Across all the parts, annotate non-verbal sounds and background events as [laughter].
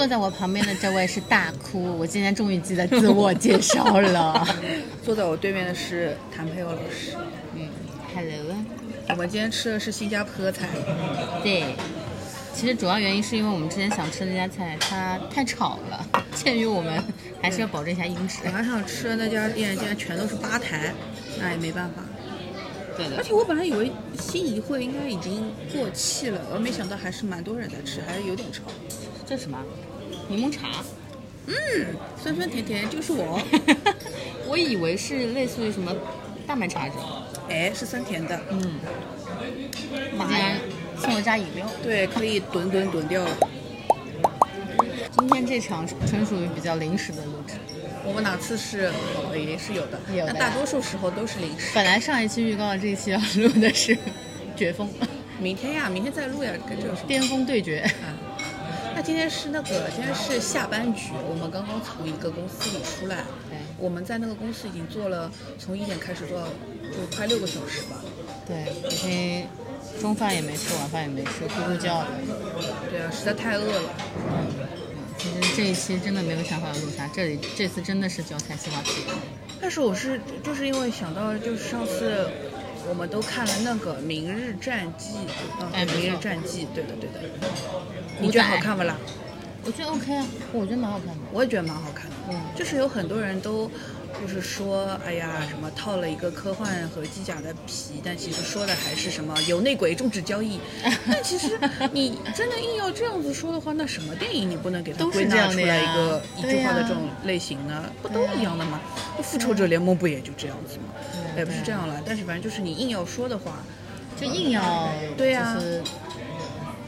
坐在我旁边的这位是大哭，我今天终于记得自我介绍了。[laughs] 坐在我对面的是谭佩欧老师。嗯，Hello。我们今天吃的是新加坡菜。对，其实主要原因是因为我们之前想吃的那家菜它太吵了，[laughs] 鉴于我们还是要保证一下音质。本来想吃的那家店竟然全都是吧台，那也没办法。对的。而且我本来以为新仪会应该已经过气了，而没想到还是蛮多人在吃，还是有点吵。这什么？柠檬茶？嗯，酸酸甜甜就是我。[laughs] 我以为是类似于什么大麦茶这种。哎，是酸甜的。嗯。妈呀！送了加饮料。对，可以吨吨吨掉了。今天这场纯属于比较临时的录制。我们哪次是也是有的，有的。大多数时候都是临时。本来上一期预告，这一期要录的是 [laughs] 绝风。明天呀，明天再录呀，跟这个什么？巅峰对决。那今天是那个，今天是下班局。我们刚刚从一个公司里出来，我们在那个公司已经做了，从一点开始做到就快六个小时吧。对，已经中饭也没吃，晚饭也没吃，咕咕叫的。对啊，实在太饿了。其实这一期真的没有想法要录啥，这里这次真的是脚踩西瓜皮。但是我是就是因为想到就是上次。我们都看了那个《明日战记》，哎，《明日战记》，对的，对的。你觉得好看不啦？我觉得 OK 啊，我觉得蛮好看的。我也觉得蛮好看的。嗯，就是有很多人都，就是说，哎呀，什么套了一个科幻和机甲的皮，但其实说的还是什么有内鬼、终止交易。[laughs] 但其实你真的硬要这样子说的话，那什么电影你不能给它归纳出来一个一句话的这种类型呢？不都一样的吗？复仇者联盟不也就这样子吗？也不是这样了，但是反正就是你硬要说的话，就硬要对呀。就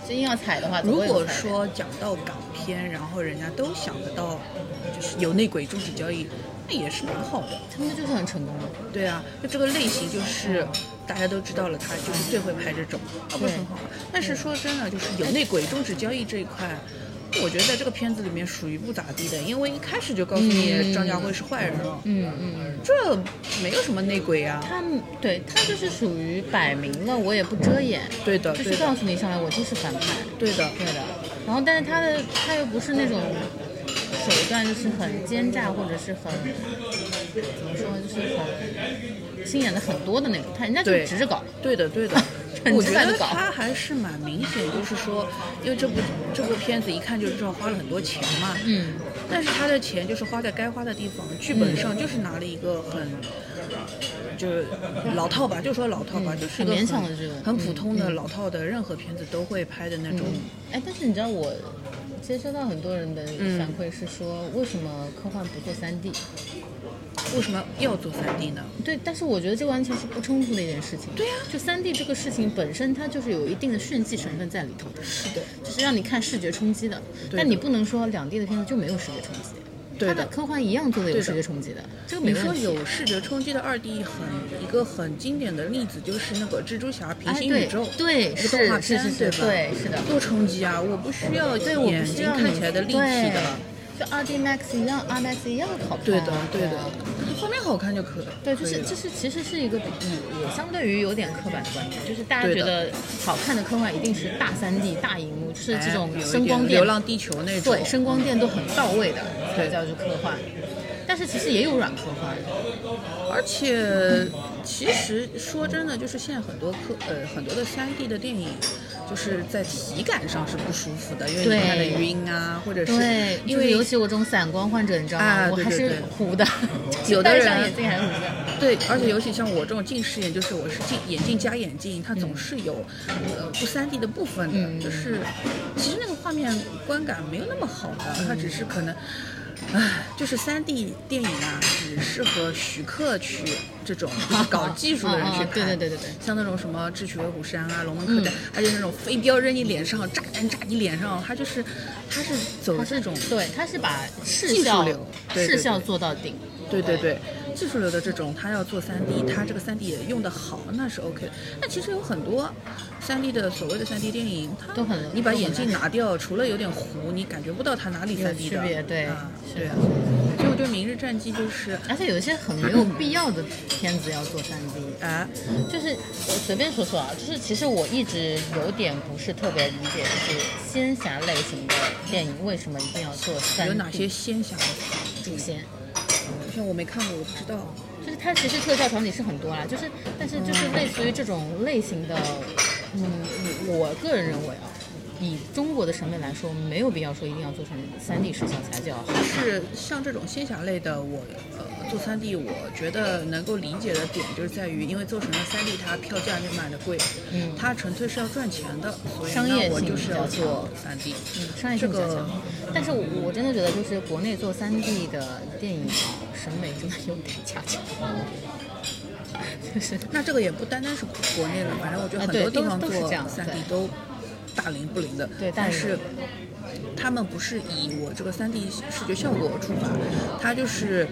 硬要踩的话，如果说讲到港片，然后人家都想得到，就是有内鬼终止交易，那也是蛮好的。他们就是很成功的。对啊，就这个类型就是大家都知道了，他就是最会拍这种，啊不是很好。但是说真的，就是有内鬼终止交易这一块。我觉得在这个片子里面属于不咋地的，因为一开始就告诉你张家辉是坏人了。嗯嗯，这没有什么内鬼啊。他对他就是属于摆明了，我也不遮掩。对的，就是告诉你上来我就是反派。对的，对的。然后，但是他的他又不是那种手段，就是很奸诈或者是很怎么说，就是很心眼的很多的那种。他人家就直着搞。对的，对的。[laughs] 我觉得他还是蛮明显，就是说，因为这部这部片子一看就知道花了很多钱嘛。嗯。但是他的钱就是花在该花的地方，剧本上就是拿了一个很，就是老套吧，就说老套吧，就是很勉强的这种很普通的老套的，任何片子都会拍的那种。哎，但是你知道我接收到很多人的反馈是说，为什么科幻不做三 D？为什么要做三 D 呢？对，但是我觉得这完全是不冲突的一件事情。对呀，就三 D 这个事情本身，它就是有一定的炫技成分在里头的。是的，就是让你看视觉冲击的。但你不能说两 D 的片子就没有视觉冲击。对的，科幻一样做的有视觉冲击的。这个你说有视觉冲击的二 D 很一个很经典的例子就是那个蜘蛛侠平行宇宙，对，是动画片对吧？对，是的。多冲击啊！我不需要对，我眼睛看起来的立体的。就二 D Max 一样，R Max 一样好看。对的，对的，画面好看就可以。对，就是就是，其实是一个也相对于有点刻板的观点，就是大家觉得好看的科幻一定是大三 D 大荧幕，就是这种声光电、流浪地球那种，对，声光电都很到位的，才叫做科幻。但是其实也有软科幻，而且其实说真的，就是现在很多科呃很多的三 D 的电影。就是在体感上是不舒服的，因为你看的晕啊，或者是对，因为尤其我这种散光患者，你知道吗？我还是糊的，[laughs] 有的人眼镜还是糊的。对，而且尤其像我这种近视眼，就是我是镜眼镜加眼镜，它总是有呃不三 D 的部分的，就是其实那个画面观感没有那么好的，它只是可能。唉，就是三 D 电影啊，只适合徐克去这种 [laughs] 搞技术的人去看。对对对对对，像那种什么《智取威虎山》啊，《龙门客栈》，而且那种飞镖扔你脸上，炸弹炸你脸上，他就是，他是走这种，对，他是把技术流，视效做到顶。对对对，技术流的这种，他要做 3D，他这个 3D 也用得好，那是 OK 的。那其实有很多 3D 的所谓的 3D 电影，它都很你把眼镜拿掉，除了有点糊，你感觉不到它哪里有三 D 的区别，对啊，是对啊。所以我觉得《明日战记》就是而且有一些很没有必要的片子要做 3D 啊，就是我随便说说啊，就是其实我一直有点不是特别理解，就是仙侠类型的电影为什么一定要做 3D？有哪些仙侠的主我没看过，我不知道。就是它其实特效场景是很多啦，就是但是就是类似于这种类型的，嗯，我个人认为啊，以中国的审美来说，没有必要说一定要做成三 D 视效才叫好。是像这种仙侠类的，我呃做三 D，我觉得能够理解的点就是在于，因为做成了三 D，它票价就卖的贵，嗯它纯粹是要赚钱的，所以商业性就是要做三 D。嗯，商业性比较这个强。但是我我真的觉得，就是国内做三 D 的电影啊，审美真的有点差强。[laughs] 就是那这个也不单单是国内了，反正我觉得很多地方都都是做这样三 D 对都大灵不灵的。对但是他们不是以我这个三 D 视觉效果出发，他就是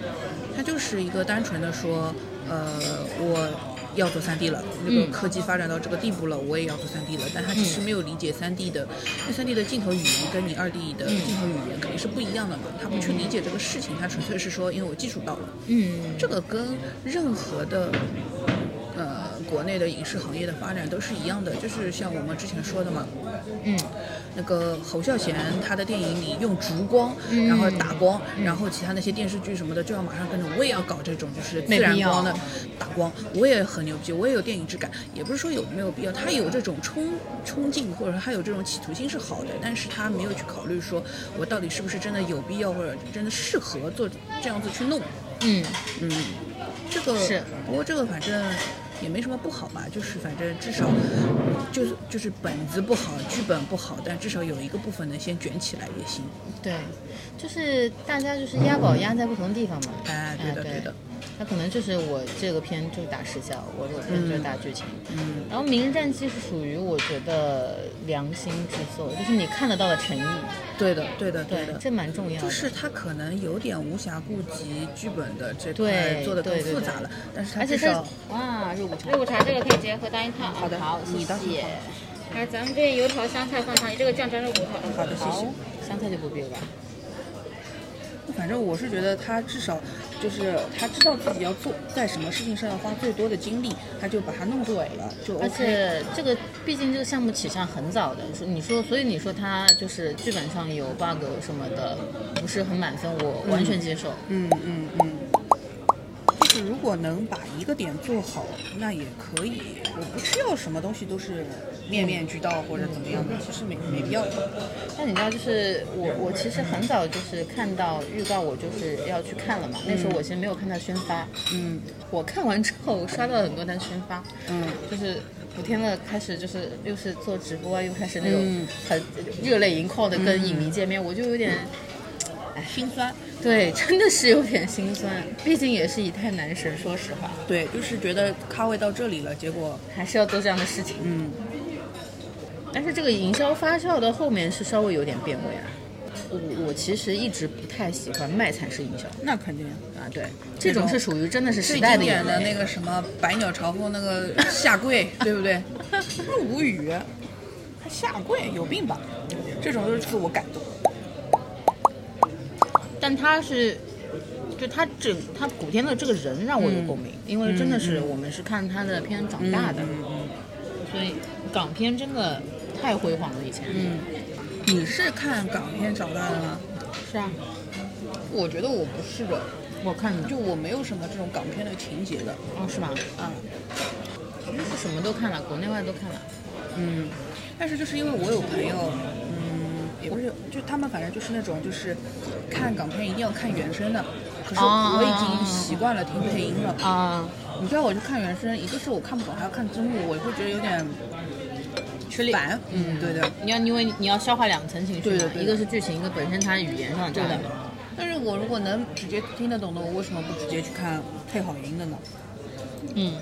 他就是一个单纯的说，呃，我。要做三 D 了，那个嗯科技发展到这个地步了，我也要做三 D 了。但他其实没有理解三 D 的，因为三 D 的镜头语言跟你二 D 的镜头语言肯定是不一样的嘛。他不去理解这个事情，他纯粹是说，因为我技术到了。嗯，这个跟任何的呃国内的影视行业的发展都是一样的，就是像我们之前说的嘛，嗯，那个侯孝贤他的电影里用烛光，嗯。然后打光，然后其他那些电视剧什么的就要马上跟着，我也要搞这种就是自然光的打光，我也很牛逼，我也有电影质感，也不是说有没有必要，他有这种冲冲劲或者说他有这种企图心是好的，但是他没有去考虑说我到底是不是真的有必要或者真的适合做这样子去弄。嗯，嗯，这个是，不过这个反正也没什么不好吧，就是反正至少就是就是本子不好，剧本不好，但至少有一个部分能先卷起来也行。对，就是大家就是押宝押在不同的地方嘛。哎对的对对的。他可能就是我这个片就是打视效，我这个片就是打剧情。嗯，然后《明日战记》是属于我觉得良心制作，就是你看得到的诚意，对的对的对的，。对这蛮重要的。就是他可能有点无暇顾及剧本的这块做的更复杂了，但是它至少哇，肉骨茶，肉骨茶这个可以直接喝当一套啊。好的好，你当谢谢。还有咱们这油条、香菜放汤，这个酱沾肉骨头。好的谢谢。，香菜就不必了吧？反正我是觉得他至少就是他知道自己要做在什么事情上要花最多的精力，他就把它弄对了，就而 OK。且这个毕竟这个项目起上很早的，你说你说，所以你说他就是剧本上有 bug 什么的，不是很满分，我完全接受。嗯嗯嗯，果能把一个点做好，那也可以。我不需要什么东西都是面面俱到或者怎么样的，其实没没必要。但你知道，就是我我其实很早就是看到预告，我就是要去看了嘛。那时候我其实没有看到宣发，嗯我看完之后，刷到了很多单宣发，嗯，就是古天乐开始就是又是做直播啊，又开始那种嗯很热泪盈眶的跟影迷见面，我就有点。心酸。对，[laughs] 真的是有点心酸，毕竟也是一太男神，说实话，对，就是觉得咖位到这里了，结果还是要做这样的事情。嗯，但是这个营销发酵到后面是稍微有点变味啊。我我其实一直不太喜欢卖惨式营销那肯定。啊，对，这种是属于真的是时代的经典的。那个什么百鸟朝凤那个下跪，对不对？[laughs] 无语，还下跪有病吧？这种就是自我感动。但他是，就他整他古天乐这个人让我有共鸣，因为真的是我们是看他的片长大的，嗯嗯所以港片真的太辉煌了以前。嗯，你是看港片长大的吗？是啊，我觉得我不是的，我看的就我没有什么这种港片的情节的。哦，是吗？啊，是什么都看了，国内外都看了。嗯，但是就是因为我有朋友，嗯，也不是，就他们反正就是那种就是看港片一定要看原声的，可是哦我已经习惯了听配音了。啊，你知道我去看原声，一个是我看不懂，还要看字幕，我会觉得有点吃力。烦。嗯，对的。你要因为你要消化两层情绪，对的对一个是剧情，一个本身它语言上的障碍嘛。但是我如果能直接听得懂的，我为什么不直接去看配好音的呢？嗯，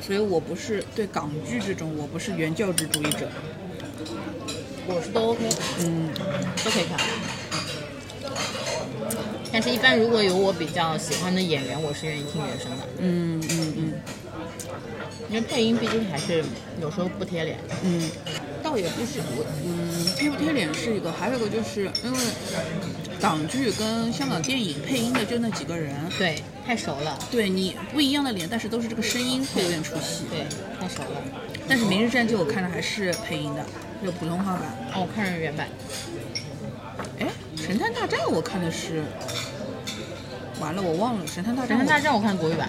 所以我不是对港剧这种，我不是原教旨主义者。我是都 OK，嗯，都可以看。但是，一般如果有我比较喜欢的演员，我是愿意听原声的，嗯嗯嗯。因为配音毕竟还是有时候不贴脸。嗯，倒也不是。我，嗯，贴不贴脸是一个，还有一个就是因为港剧跟香港电影配音的就那几个人，对，太熟了，对你不一样的脸，但是都是这个声音会有点出戏。对，太熟了。但是《明日战记》我看的还是配音的，有普通话版。哦，我看的是原版。哎，《神探大战》我看的是，完了我忘了，《神探大战》神探大战我看国语版，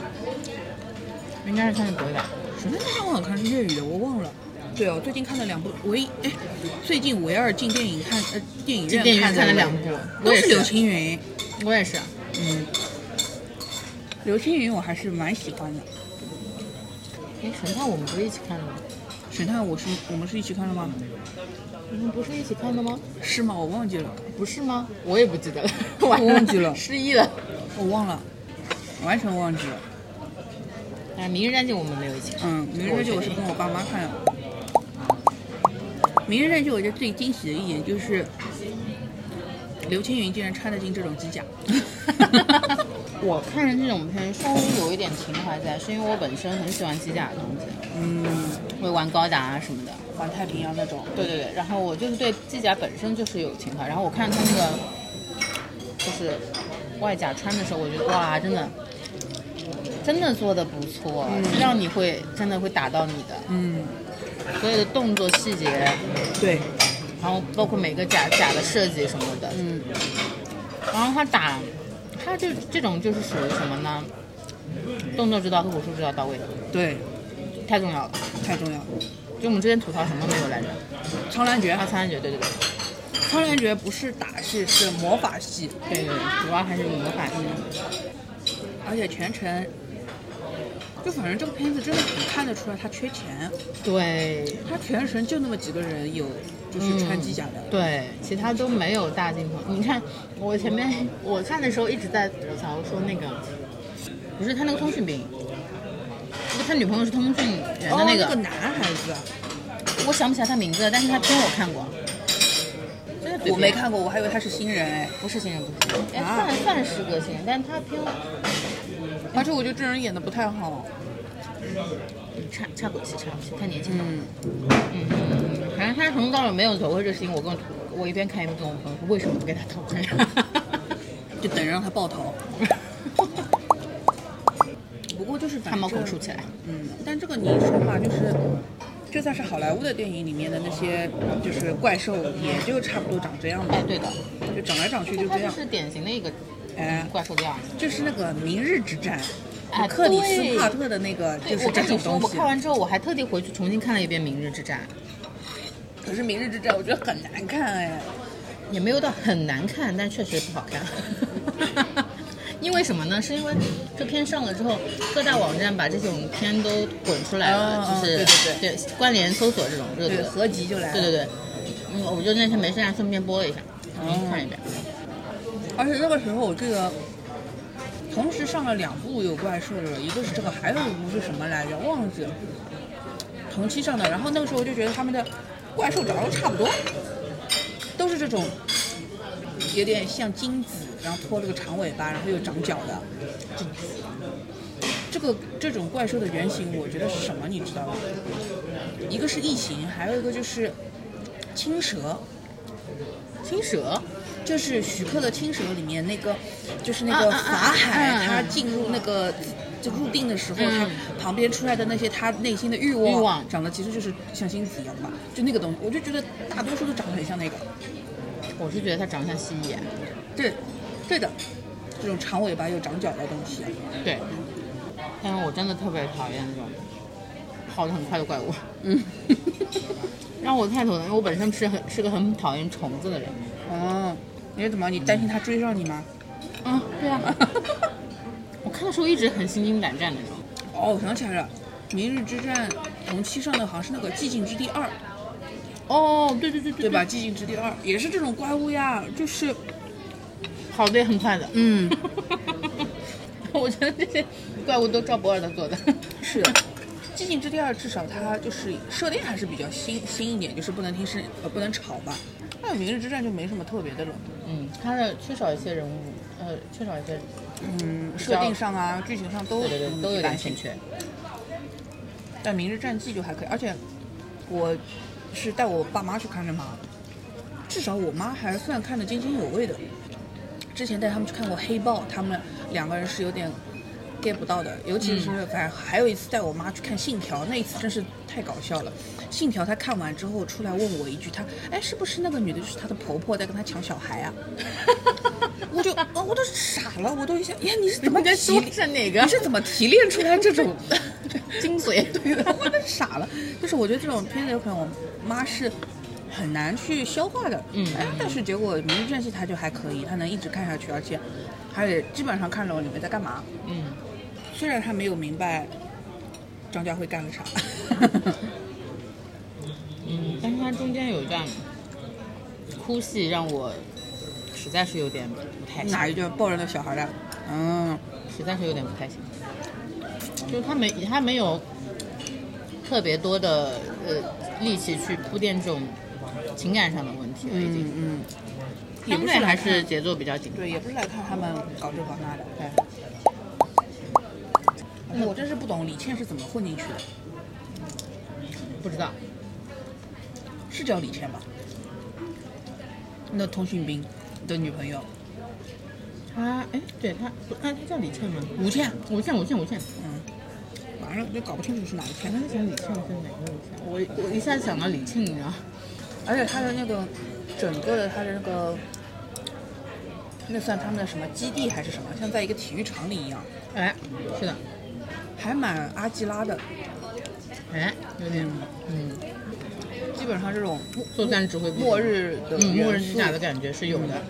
应该是看的国语版。神探大战我好像看是粤语的，我忘了。对哦，最近看了两部，唯一哎，最近唯二进电影看呃电影院看了两部，都是刘青云。我也是。嗯，刘青云我还是蛮喜欢的。哎，神探我们不是一起看的吗？神探我是我们是一起看的吗？你们不是一起看的吗？是吗？我忘记了，不是吗？我也不记得了，[laughs] 我忘记了 [laughs] 失忆了。我忘了，完全忘记了。但是《明日战记》我们没有一起看。嗯，《明日战记》我是跟我爸妈看的。《明日战记》我觉得最惊喜的一点就是，刘青云竟然穿得进这种机甲。[laughs] 我看着这种片稍微有一点情怀在，是因为我本身很喜欢机甲的东西，嗯，会玩高达啊什么的。环太平洋那种。对对对，然后我就是对机甲本身就是有情怀，然后我看他那个就是外甲穿的时候，我觉得哇，真的真的做的不错，让你会真的会打到你的嗯，所有的动作细节，对，然后包括每个甲甲的设计什么的，嗯，然后他打，他就这种就是属于什么呢？动作指导和武术指导到位，对，太重要了。太重要了。就我们之前吐槽什么没有来着？苍兰诀啊，，苍兰诀，对对对，苍兰诀不是打戏，是魔法戏，对对对，主要还是魔法戏。而且全程，就反正这个片子真的很看得出来他缺钱，对，他全程就那么几个人有就是穿机甲的，对，其他都没有大镜头。你看，我前面我看的时候一直在吐槽说那个，不是他那个通讯兵，就他女朋友是通讯员的那个，哦、那个男孩子，我想不起来他名字了，但是他片我看过。我没，看过，我还以为他是新人哎，不是新人，不是新人，哎，啊算算是个新人，但是他片而且我觉得这人演的不太好，差差口气，差口气，太年轻了。嗯，嗯，反正他从头到尾没有走过这事情，我跟我我一边看一边跟我朋友说，为什么不给他头盔？就等着让他爆头。不过就是反汗毛孔正竖起来。嗯，但这个你说嘛，就是就算是好莱坞的电影里面的那些就是怪兽，也就差不多长这样嘛哎，，对的，就长来长去就这样。是典型的一个哎怪兽的样子。就是那个《明日之战》，哎克里对斯帕特的那个，就是这我跟你说，种东西我看。完之后，我还特地回去重新看了一遍《明日之战可是《明日之战》我觉得很难看哎。》，也没有到很难看，但确实不好看。[laughs] 因为什么呢？是因为这片上了之后，各大网站把这种片都滚出来了，就是对对对关联搜索这种热对，度。合集就来了。对对对，嗯，我就那天没事干，顺便播了一下，重新看一遍。而且那个时候我记得，同时上了两部有怪兽的，一个是这个，还有一部是什么来着？忘记了。同期上的，然后那个时候我就觉得他们的怪兽长得都差不多，都是这种有点像金子，然后拖了个长尾巴，然后又长脚的。这个这种怪兽的原型，我觉得是什么？你知道吗？一个是异形，还有一个就是青蛇。青蛇，就是徐克的《青蛇》里面那个，就是那个法海，他进入那个就入定的时候，嗯他旁边出来的那些他内心的欲望，欲望长得其实就是像星子一样的嘛，就那个东西，我就觉得大多数都长得很像那个。我是觉得它长得像蜥蜴。对，对的，这种长尾巴又长脚的东西，对，但是我真的特别讨厌这种跑得很快的怪物，嗯，[laughs] 让我太头疼。因为我本身是很是个很讨厌虫子的人。哦，你是怎么？你担心它追上你吗？嗯，对啊。[laughs] 我看的时候一直很心惊胆战那种。哦，我想起来了，《明日之战》同期上的好像是那个《寂静之地二》，哦，对对对对对吧？《寂静之地二》也是这种怪物呀，就是，跑得也很快的。嗯，[laughs] 我觉得这些怪物都赵博尔的做的。是，《寂静之地二》至少它就是设定还是比较新新一点，就是不能听声呃不能吵吧。那《明日之战》就没什么特别的了。嗯，它的缺少一些人物呃缺少一些，嗯，设定上啊，剧情上都都有点欠缺。但《明日战记》就还可以，而且我是带我爸妈去看的嘛，至少我妈还算看得津津有味的。之前带他们去看过《黑豹》，他们两个人是有点 get 不到的，尤其是反正还有一次带我妈去看《信条》，那一次真是太搞笑了。《信条》她看完之后出来问我一句，她哎是不是那个女的就是她的婆婆在跟她抢小孩啊？[laughs] 我就哦我都傻了，我都一下，呀你是怎么提说是哪个你是怎么提炼出来这种？[laughs] 精髓？[laughs] 对的，我都傻了。就是我觉得这种片子有可能我妈是很难去消化的，嗯。哎，但是结果《明日战记》它就还可以，它能一直看下去，而且还得基本上看懂里面在干嘛。嗯，虽然他没有明白张家辉干了啥，[laughs] 嗯，但是它中间有一段哭戏让我实在是有点不太行，哪一段？抱着那小孩的？嗯，实在是有点不太行。就是他没他没有特别多的呃力气去铺垫这种情感上的问题了，已经。嗯嗯，也相对还不是还是节奏比较紧。对，也不是来看他们搞这搞那的。对，哎我真是不懂李倩是怎么混进去的，不知道。是叫李倩吧？那通讯兵的女朋友她哎，对她哎，她叫李倩吗？吴倩，吴倩，吴倩，吴倩。嗯，完了就搞不清楚是哪一我片。在想李倩是哪个李倩？我我一下子想到李沁，你知道？而且他的那个整个的他的那个，那算他们的什么基地还是什么，像在一个体育场里一样，哎，是的，还蛮阿基拉的。哎，有点，嗯，基本上这种作战指挥部。末日的嗯，末日机甲的感觉是有的。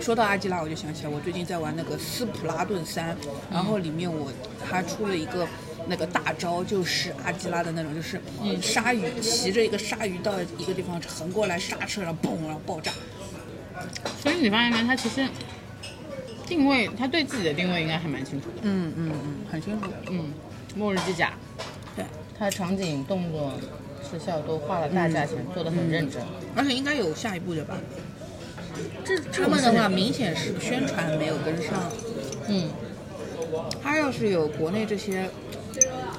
说到阿基拉，我就想起来，我最近在玩那个斯普拉顿三，然后里面我还出了一个那个大招，就是阿基拉的那种，就是鲨鱼骑着一个鲨鱼到一个地方横过来刹车，然后嘣，然后爆炸。所以你发现没？他其实定位，他对自己的定位应该还蛮清楚的。嗯嗯嗯，很清楚。嗯，末日机甲，对，他场景、动作、特效都花了大价钱，做的很认真。而且应该有下一步的吧？这他们的话，明显是宣传没有跟上。嗯，他要是有国内这些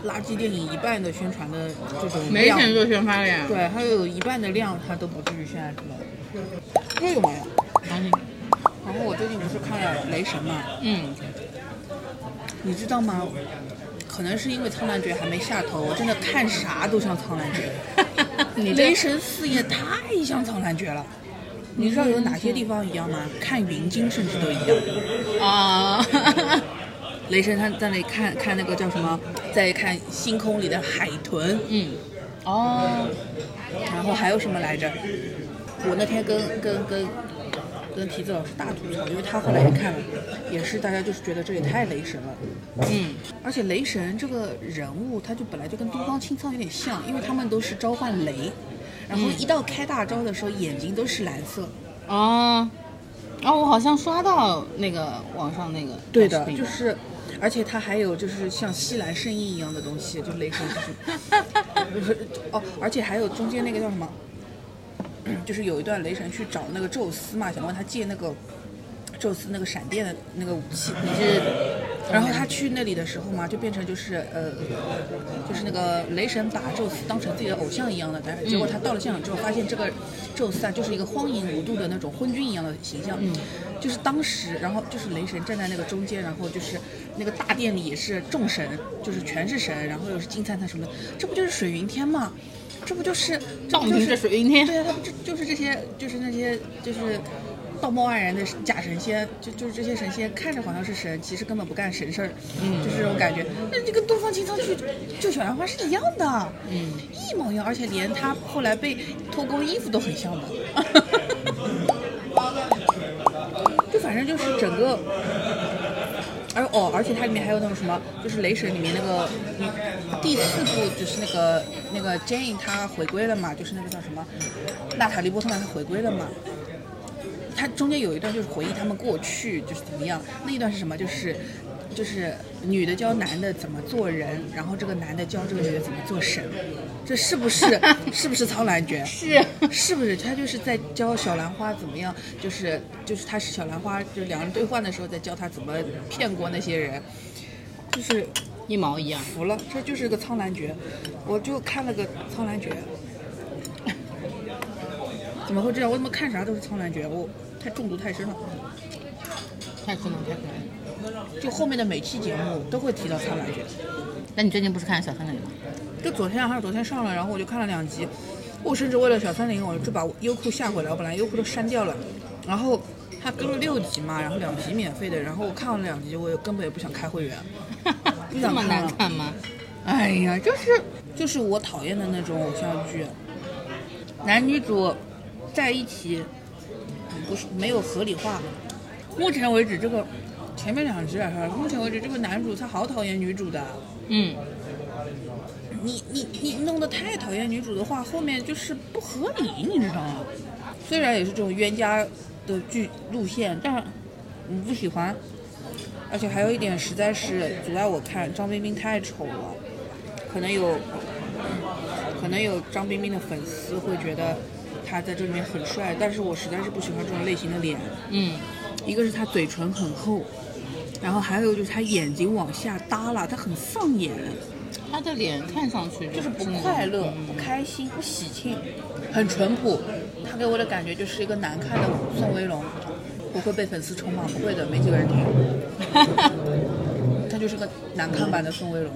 垃圾电影一半的宣传的这种，没钱做宣发了呀。对，还有一半的量，他都不至于现在这么这有没有？相信。然后我最近不是看了《雷神》嘛，嗯，你知道吗？可能是因为苍兰诀还没下头，我真的看啥都像苍兰诀。[laughs] 你这雷神四也太像苍兰诀了。你知道有哪些地方一样吗？看云鲸甚至都一样。啊，雷神他在那里看看那个叫什么，在看星空里的海豚，嗯，哦，然后还有什么来着？我那天跟跟跟跟提子老师大吐槽，因为他后来也看了，也是大家就是觉得这也太雷神了。嗯，而且雷神这个人物，他就本来就跟东方青苍有点像，因为他们都是召唤雷，然后一到开大招的时候，眼睛都是蓝色。哦，哦，我好像刷到那个网上那个对的就是，而且他还有就是像西兰圣衣一样的东西，就雷神就是，就 [laughs] 是哦，而且还有中间那个叫什么，[coughs] 就是有一段雷神去找那个宙斯嘛，想问他借那个宙斯那个闪电的那个武器，你是，然后他去那里的时候嘛，就变成就是呃，就是那个雷神把宙斯当成自己的偶像一样的，但是结果他到了现场之后，发现这个宙斯啊，就是一个荒淫无度的那种昏君一样的形象。嗯就是当时，然后就是雷神站在那个中间，然后就是那个大殿里也是众神，就是全是神，然后又是金灿灿什么的，这不就是水云天吗？这不就是这不就是水云天。对啊，他不就就是这些，就是那些，就是道貌岸然的假神仙，就就是这些神仙看着好像是神，其实根本不干神事儿，嗯就是这种感觉。那这个东方青苍去救小兰花是一样的，嗯，一模一样，而且连他后来被脱光衣服都很像的。[laughs] 就反正就是整个，而哦，而且它里面还有那种什么，就是雷神里面那个嗯第四部就是那个那个 Jane 她回归了嘛，就是那个叫什么娜塔莉波特曼她回归了嘛。它中间有一段就是回忆他们过去就是怎么样，那一段是什么？就是就是女的教男的怎么做人，然后这个男的教这个女的怎么做神，这是不是 [laughs] 是不是苍兰诀？是，是不是他就是在教小兰花怎么样？就是就是他是小兰花，就两人兑换的时候在教他怎么骗过那些人，就是一毛一样。服了，这就是个苍兰诀。我就看了个苍兰诀，[laughs] 怎么会这样？我怎么看啥都是苍兰诀？我太中毒太深了。太可能，太可能。就后面的每期节目都会提到苍兰诀。那你最近不是看小森林吗？就昨天还是昨天上了，然后我就看了两集。我甚至为了小森林，我就把优酷下回来，我本来优酷都删掉了。然后它更了六集嘛，然后两集免费的，然后我看完了两集，我也根本也不想开会员。[laughs] 不这么想看了难看吗？哎呀，就是就是我讨厌的那种偶像剧，男女主在一起不是没有合理化。目前为止，这个前面两集来说，目前为止这个男主他好讨厌女主的。嗯，你你你弄得太讨厌女主的话，后面就是不合理，你知道吗？虽然也是这种冤家的剧路线，但我不喜欢。而且还有一点，实在是阻碍我看张彬彬太丑了，可能有，可能有张彬彬的粉丝会觉得他在这里面很帅，但是我实在是不喜欢这种类型的脸。嗯，一个是他嘴唇很厚，然后还有就是他眼睛往下耷拉，他很丧眼。他的脸看上去就是不快乐、嗯不开心、不喜庆，很淳朴。他给我的感觉就是一个难看的宋威龙，不会被粉丝冲吗？不会的，没几个人听。[laughs] 他就是个难看版的宋威龙。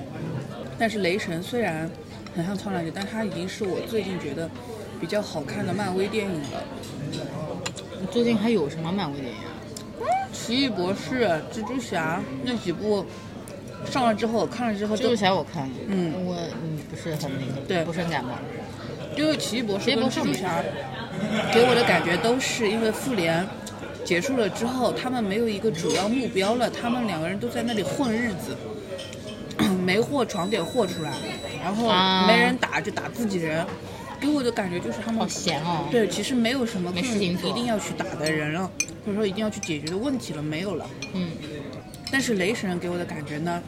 但是雷神虽然很像苍兰诀，但他已经是我最近觉得比较好看的漫威电影了。你最近还有什么漫威电影啊？奇异博士、蜘蛛侠那几部上了之后，看了之后蜘蛛就侠我看了，嗯我嗯不是很那个，对不是很感冒。因为奇异博士跟蜘蛛侠 [laughs] 给我的感觉都是因为复联结束了之后，他们没有一个主要目标了，他们两个人都在那里混日子，[clears throat] 没货闯点货出来，然后啊没人打就打自己人，给我的感觉就是他们好闲哦。对，其实没有什么事情一定要去打的人了，或者说一定要去解决的问题了，没有了。嗯，但是雷神给我的感觉呢，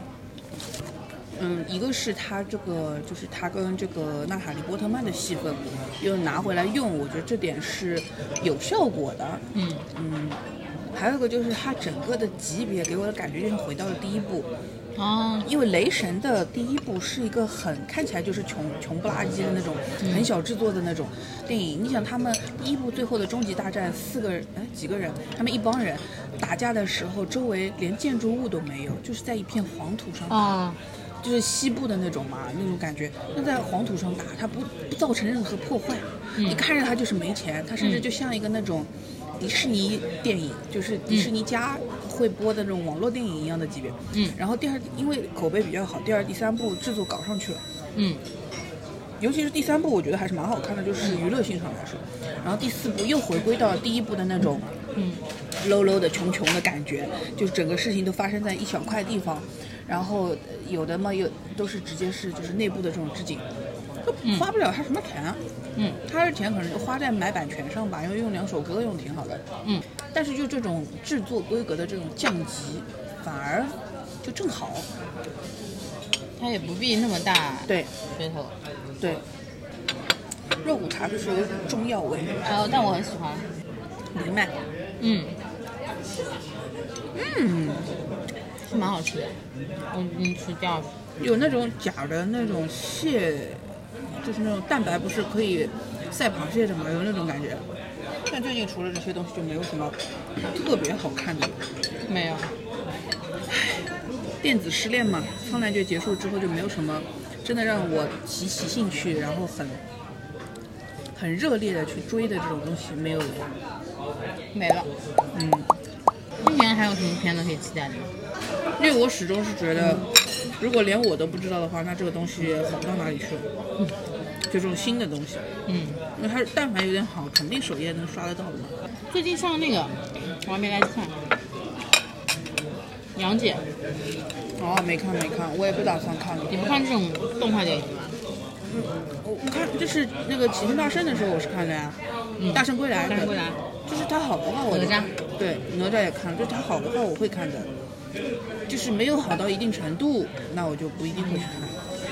嗯，一个是他这个就是他跟这个娜塔莉波特曼的戏份又拿回来用，我觉得这点是有效果的。嗯嗯，还有一个就是他整个的级别给我的感觉就是回到了第一部，哦，因为雷神的第一部是一个很看起来就是穷穷不拉几的那种，很小制作的那种电影。你想他们第一部最后的终极大战，四个人哎几个人，他们一帮人打架的时候，周围连建筑物都没有，就是在一片黄土上打，哦，就是西部的那种嘛那种感觉。那在黄土上打，它不不造成任何破坏，你看着它就是没钱，它甚至就像一个那种。迪士尼电影就是迪士尼家会播的那种网络电影一样的级别，嗯。然后第二，因为口碑比较好，第二、第三部制作搞上去了，嗯。尤其是第三部，我觉得还是蛮好看的，就是娱乐性上来说。然后第四部又回归到第一部的那种嗯。low low 的穷穷的感觉，就是整个事情都发生在一小块地方，然后有的嘛又都是直接是就是内部的这种置景，都花不了他什么钱啊。嗯他的钱可能就花在买版权上吧，因为用两首歌用挺好的。嗯，但是就这种制作规格的这种降级，反而就正好。他也不必那么大对噱头。对，肉骨茶就是有中药味，呃，但我很喜欢。明白。嗯，嗯，是蛮好吃的。我嗯吃第二次。有那种假的那种蟹，就是那种蛋白不是可以赛螃蟹什么？有那种感觉。但最近除了这些东西，就没有什么特别好看的。没有。电子失恋嘛，苍兰诀结束之后就没有什么真的让我提起兴趣，然后很很热烈的去追的这种东西没有了。没了。嗯，今年还有什么片子可以期待的吗？因为我始终是觉得，如果连我都不知道的话，那这个东西好不到哪里去了？就这种新的东西，嗯，因为它但凡有点好，肯定首页能刷得到的嘛。最近上那个我还没来看。杨戬，哦，没看没看，我也不打算看了。你不看这种动画电影吗？我我看就是那个《齐天大圣》的时候，我是看的呀，嗯大圣归来》大圣归来就是它好的话我哪吒对哪吒也看，就是它好的话我会看的。就是没有好到一定程度，那我就不一定会去看。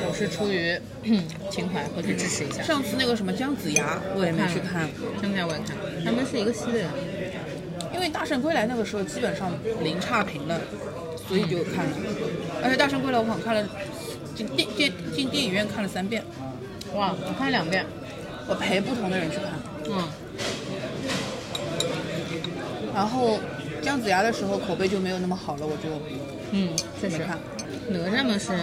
我是出于 [clears throat] 情怀回去支持一下。上次那个什么姜子牙，我也没去看，姜子牙我也看，他们是一个系列的。因为《大圣归来》那个时候基本上零差评了，所以就看了。而且《大圣归来》我好像看了进电电进电影院看了三遍，哇，我看了两遍。我陪不同的人去看。嗯，然后姜子牙的时候口碑就没有那么好了，我就嗯，确实看。哪吒嘛是，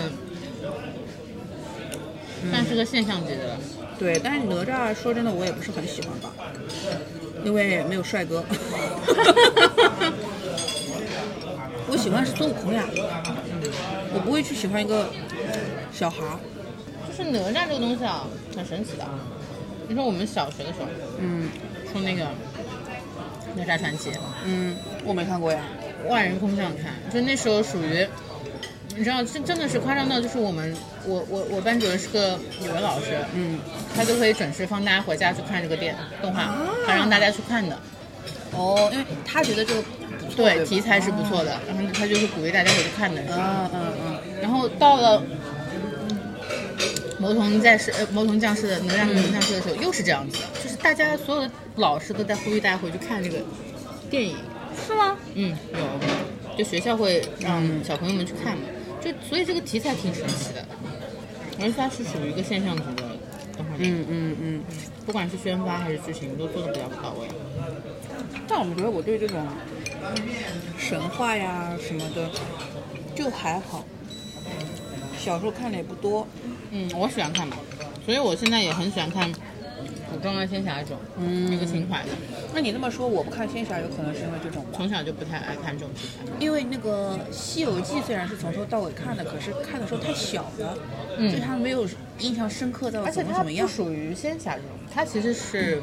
算是个现象级的了。对，但是哪吒说真的我也不是很喜欢吧，因为没有帅哥。[laughs] 我喜欢是孙悟空呀，我不会去喜欢一个小孩儿。就是哪吒这个东西啊，很神奇的。你说我们小学的时候嗯出那个《哪吒传奇》，嗯，我没看过呀。万人空巷看，就那时候属于，你知道，真真的是夸张到，就是我们，我我我班主任是个语文老师，嗯，他就会准时放大家回家去看这个电动画，他让大家去看的，哦，因为他觉得这个对，题材是不错的，然后他就是鼓励大家回去看的。嗯嗯嗯，然后到了魔童在世，呃，魔童降世的哪吒和魔童降世的时候，又是这样子的，就是大家所有的老师都在呼吁大家回去看这个电影。是吗？嗯，有，就学校会让小朋友们去看嘛，就所以这个题材挺神奇的，而且它是属于一个现象级的动画电影，嗯嗯嗯。不管是宣发还是剧情都做的比较到位。但我觉得我对这种神话呀什么的就还好，小时候看的也不多。嗯，我喜欢看嘛，所以我现在也很喜欢看古装啊、仙侠这种，嗯有个情怀的。那你那么说，我不看仙侠，有可能是因为这种吧？从小就不太爱看这种题材。因为那个《西游记》虽然是从头到尾看的，可是看的时候太小了，嗯对它没有印象深刻到怎么怎么样。属于仙侠这种，它其实是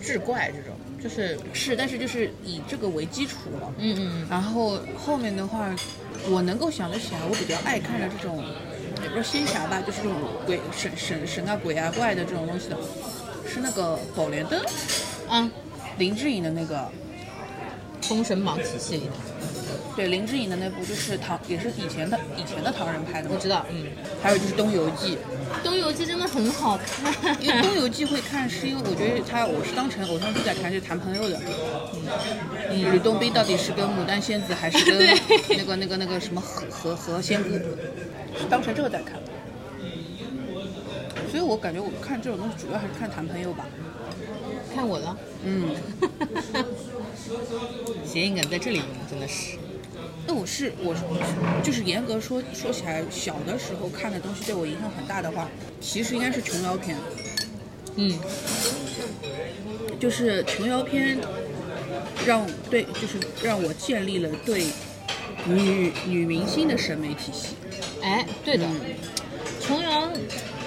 志怪这种，就是是，但是就是以这个为基础了。嗯嗯然后后面的话，我能够想得起来，我比较爱看的这种，也不是仙侠吧，就是这种鬼神神神啊、鬼啊、怪的这种东西的，是那个《宝莲灯》，嗯啊，林志颖的那个，《封神榜》体系里的，对，林志颖的那部就是唐，也是以前的以前的唐人拍的嘛。我知道，嗯，还有就是《东游记《东游记》真的很好看，》，因为 [laughs]《东游记》会看，是因为我觉得他我是当成偶像剧在看，就是谈朋友的。嗯，吕洞宾到底是跟牡丹仙子，还是跟 [laughs] 那个那个那个什么何何何仙姑，是当成这个在看。所以我感觉我看这种东西主要还是看谈朋友吧。看我的，嗯，[laughs] 谐音梗在这里用，真的是。那我是我是就是严格说说起来，小的时候看的东西对我影响很大的话，其实应该是琼瑶片。嗯，就是琼瑶片让对，就是让我建立了对女女明星的审美体系。哎，对的，琼瑶，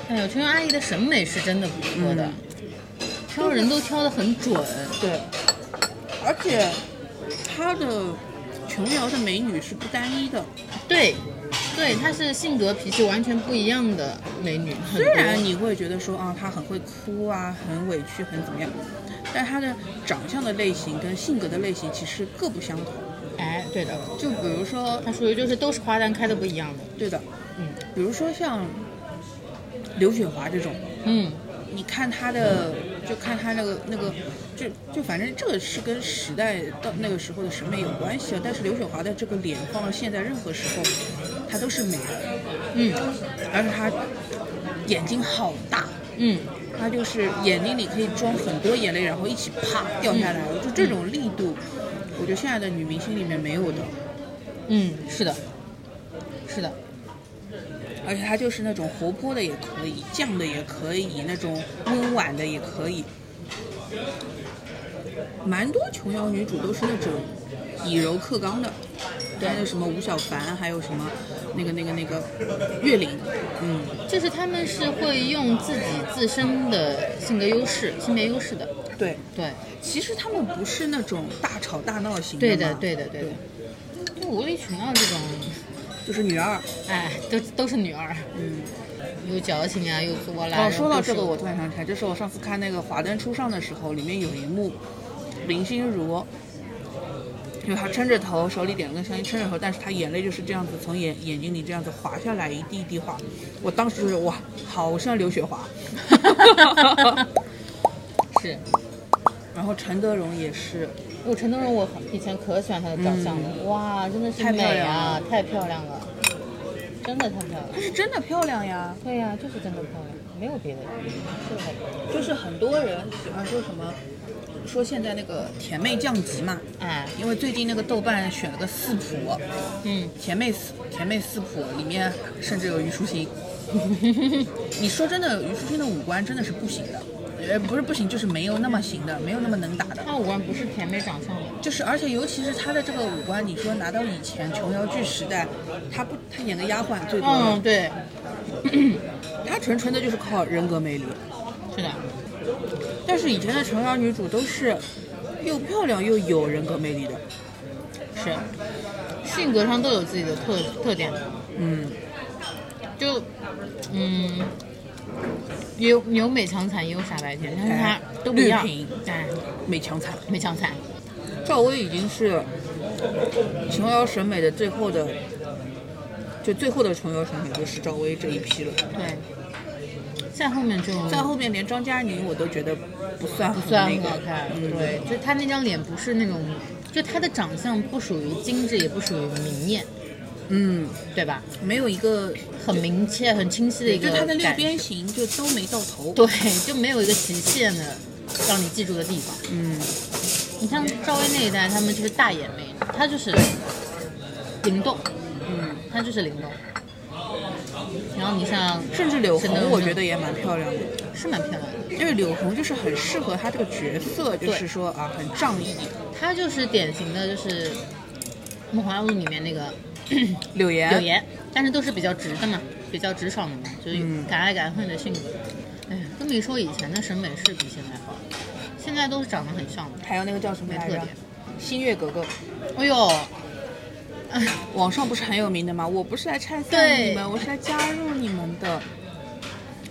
哎呦，琼瑶阿姨的审美是真的不错的，挑人都挑得很准。对，而且她的琼瑶的美女是不单一的，对，对，她是性格脾气完全不一样的美女，很虽然。你会觉得说啊，她很会哭啊，很委屈，很怎么样，但她的长相的类型跟性格的类型其实各不相同。哎，对的，就比如说，她属于就是都是花旦开的不一样的。对的，嗯比如说像刘雪华这种，嗯，你看她的，就看她那个那个，就就反正这个是跟时代到那个时候的审美有关系啊。但是刘雪华的这个脸放到现在任何时候，她都是美的，嗯。而且她眼睛好大，嗯，她就是眼睛里可以装很多眼泪，然后一起啪掉下来，就这种力度，我觉得现在的女明星里面没有的。嗯，是的，是的，而且她就是那种活泼的也可以，犟的也可以，那种温婉的也可以。蛮多琼瑶女主都是那种以柔克刚的，对，那什么吴小凡，还有什么那个那个那个岳灵，嗯，就是他们是会用自己自身的性格优势、性别优势的。对，对，其实他们不是那种大吵大闹型的对的，对的，对的。就无理取闹这种，就是女二，哎，都都是女二，嗯。又矫情啊，又作啦。哦，说到这个，我突然想起来，就是我上次看那个《华灯初上》的时候，里面有一幕，林心如因为他撑着头，手里点了根香烟，撑着头，但是她眼泪就是这样子从眼眼睛里这样子滑下来，一滴一滴滑。我当时就是哇，好像刘雪华。[laughs] 是，[laughs] 然后陈德容也是，我陈德容我以前可喜欢她的长相了，哇，真的是美亮啊，太漂亮了，真的太漂亮她。是真的漂亮呀。对呀、就是真的漂亮，没有别的原因，就是太漂亮。就是很多人喜欢说什么，说现在那个甜妹降级嘛，哎，因为最近那个豆瓣选了个四普，嗯，甜妹四甜妹四普里面甚至有虞书欣。[laughs] 你说真的，虞书欣的五官真的是不行的，呃，不是不行，就是没有那么行的，没有那么能打的。她五官不是甜美长相的，就是，而且尤其是她的这个五官，你说拿到以前琼瑶剧时代，她不，她演个丫鬟最多嗯，，对，[clears throat] 她纯纯的就是靠人格魅力。是的，但是以前的琼瑶女主都是又漂亮又有人格魅力的，是，性格上都有自己的特特点的，嗯，就，嗯，有有美强惨，也有傻白甜，但是它都不一样，哎，美强惨。美强惨，赵薇已经是琼瑶审美的最后的，就最后的琼瑶审美就是赵薇这一批了。对，在后面就在后面连张嘉倪我都觉得不算不算很好看，嗯，对，就她那张脸不是那种，就她的长相不属于精致，也不属于明艳，嗯，对吧？没有一个，很明确、很清晰的一个就它的六边形就都没到头。对，就没有一个极限的让你记住的地方。嗯，你像赵薇那一代，他们就是大眼妹，她就是灵动，嗯，她就是灵动。然后你像甚至柳红我觉得也蛮漂亮的。是蛮漂亮的，因为柳红就是很适合她这个角色，就是说啊，很仗义。她就是典型的就是《梦华录》里面那个 [clears throat] 柳岩，柳岩，但是都是比较直的嘛，比较直爽的嘛，就是嗯敢爱敢恨的性格。哎呀，这么一说，以前的审美是比现在好，现在都是长得很像的，还有那个叫什么来着没特点？新月格格，哎呦，哎，[laughs] 网上不是很有名的吗？我不是来拆散你们，我是来加入你们的。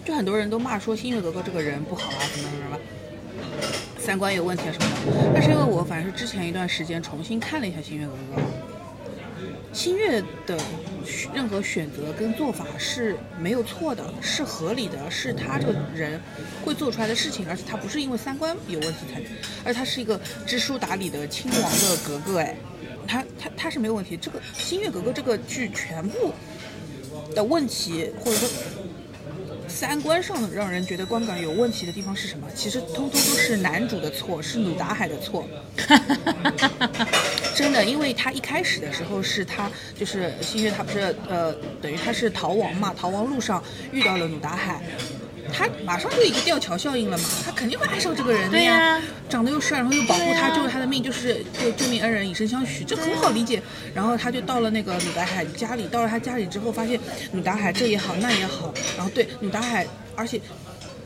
就很多人都骂说新月格格这个人不好啊，什么什么什么，三观有问题啊什么的。但是因为我反正是之前一段时间重新看了一下新月格格，新月的任何选择跟做法是没有错的，是合理的，是他这个人会做出来的事情，而且他不是因为三观有问题才，而他是一个知书达理的亲王的格格，哎，他他他是没有问题。这个新月格格这个剧全部的问题，或者说三观上让人觉得观感有问题的地方是什么？其实通通都是男主的错，是鲁达海的错。[laughs] 真的，因为他一开始的时候是他就是新月，他不是呃，等于他是逃亡嘛，逃亡路上遇到了鲁达海，他马上就一个吊桥效应了嘛，他肯定会爱上这个人的对呀长得又帅，然后又保护他，救了他的命，就是就救命恩人以身相许，这很好理解。然后他就到了那个鲁达海家里，到了他家里之后，发现鲁达海这也好那也好，然后对鲁达海，而且。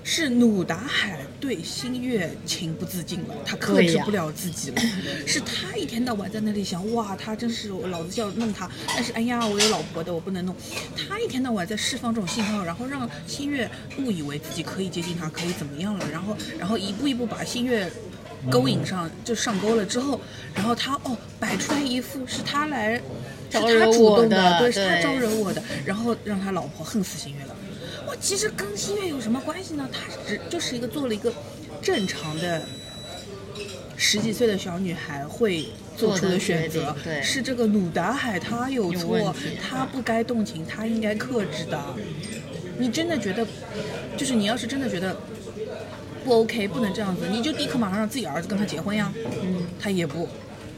是鲁达海对新月情不自禁了，他克制不了自己了。[clears throat] 是他一天到晚在那里想，哇，他真是我老子就要弄他，但是哎呀，我有老婆的，我不能弄。他一天到晚在释放这种信号，然后让新月误以为自己可以接近他，可以怎么样了，然后然后一步一步把新月勾引上，就上钩了之后，然后他哦摆出来一副是他来。是他主动我的对，是他招惹我的，然后让他老婆恨死新月了。哇，其实跟新月有什么关系呢？她只就是一个做了一个正常的十几岁的小女孩会做出的选择是这个鲁达海他有错题，他不该动情，他应该克制的。你真的觉得，就是你要是真的觉得不 OK，不能这样子，你就立刻马上让自己儿子跟他结婚呀。嗯，他也不，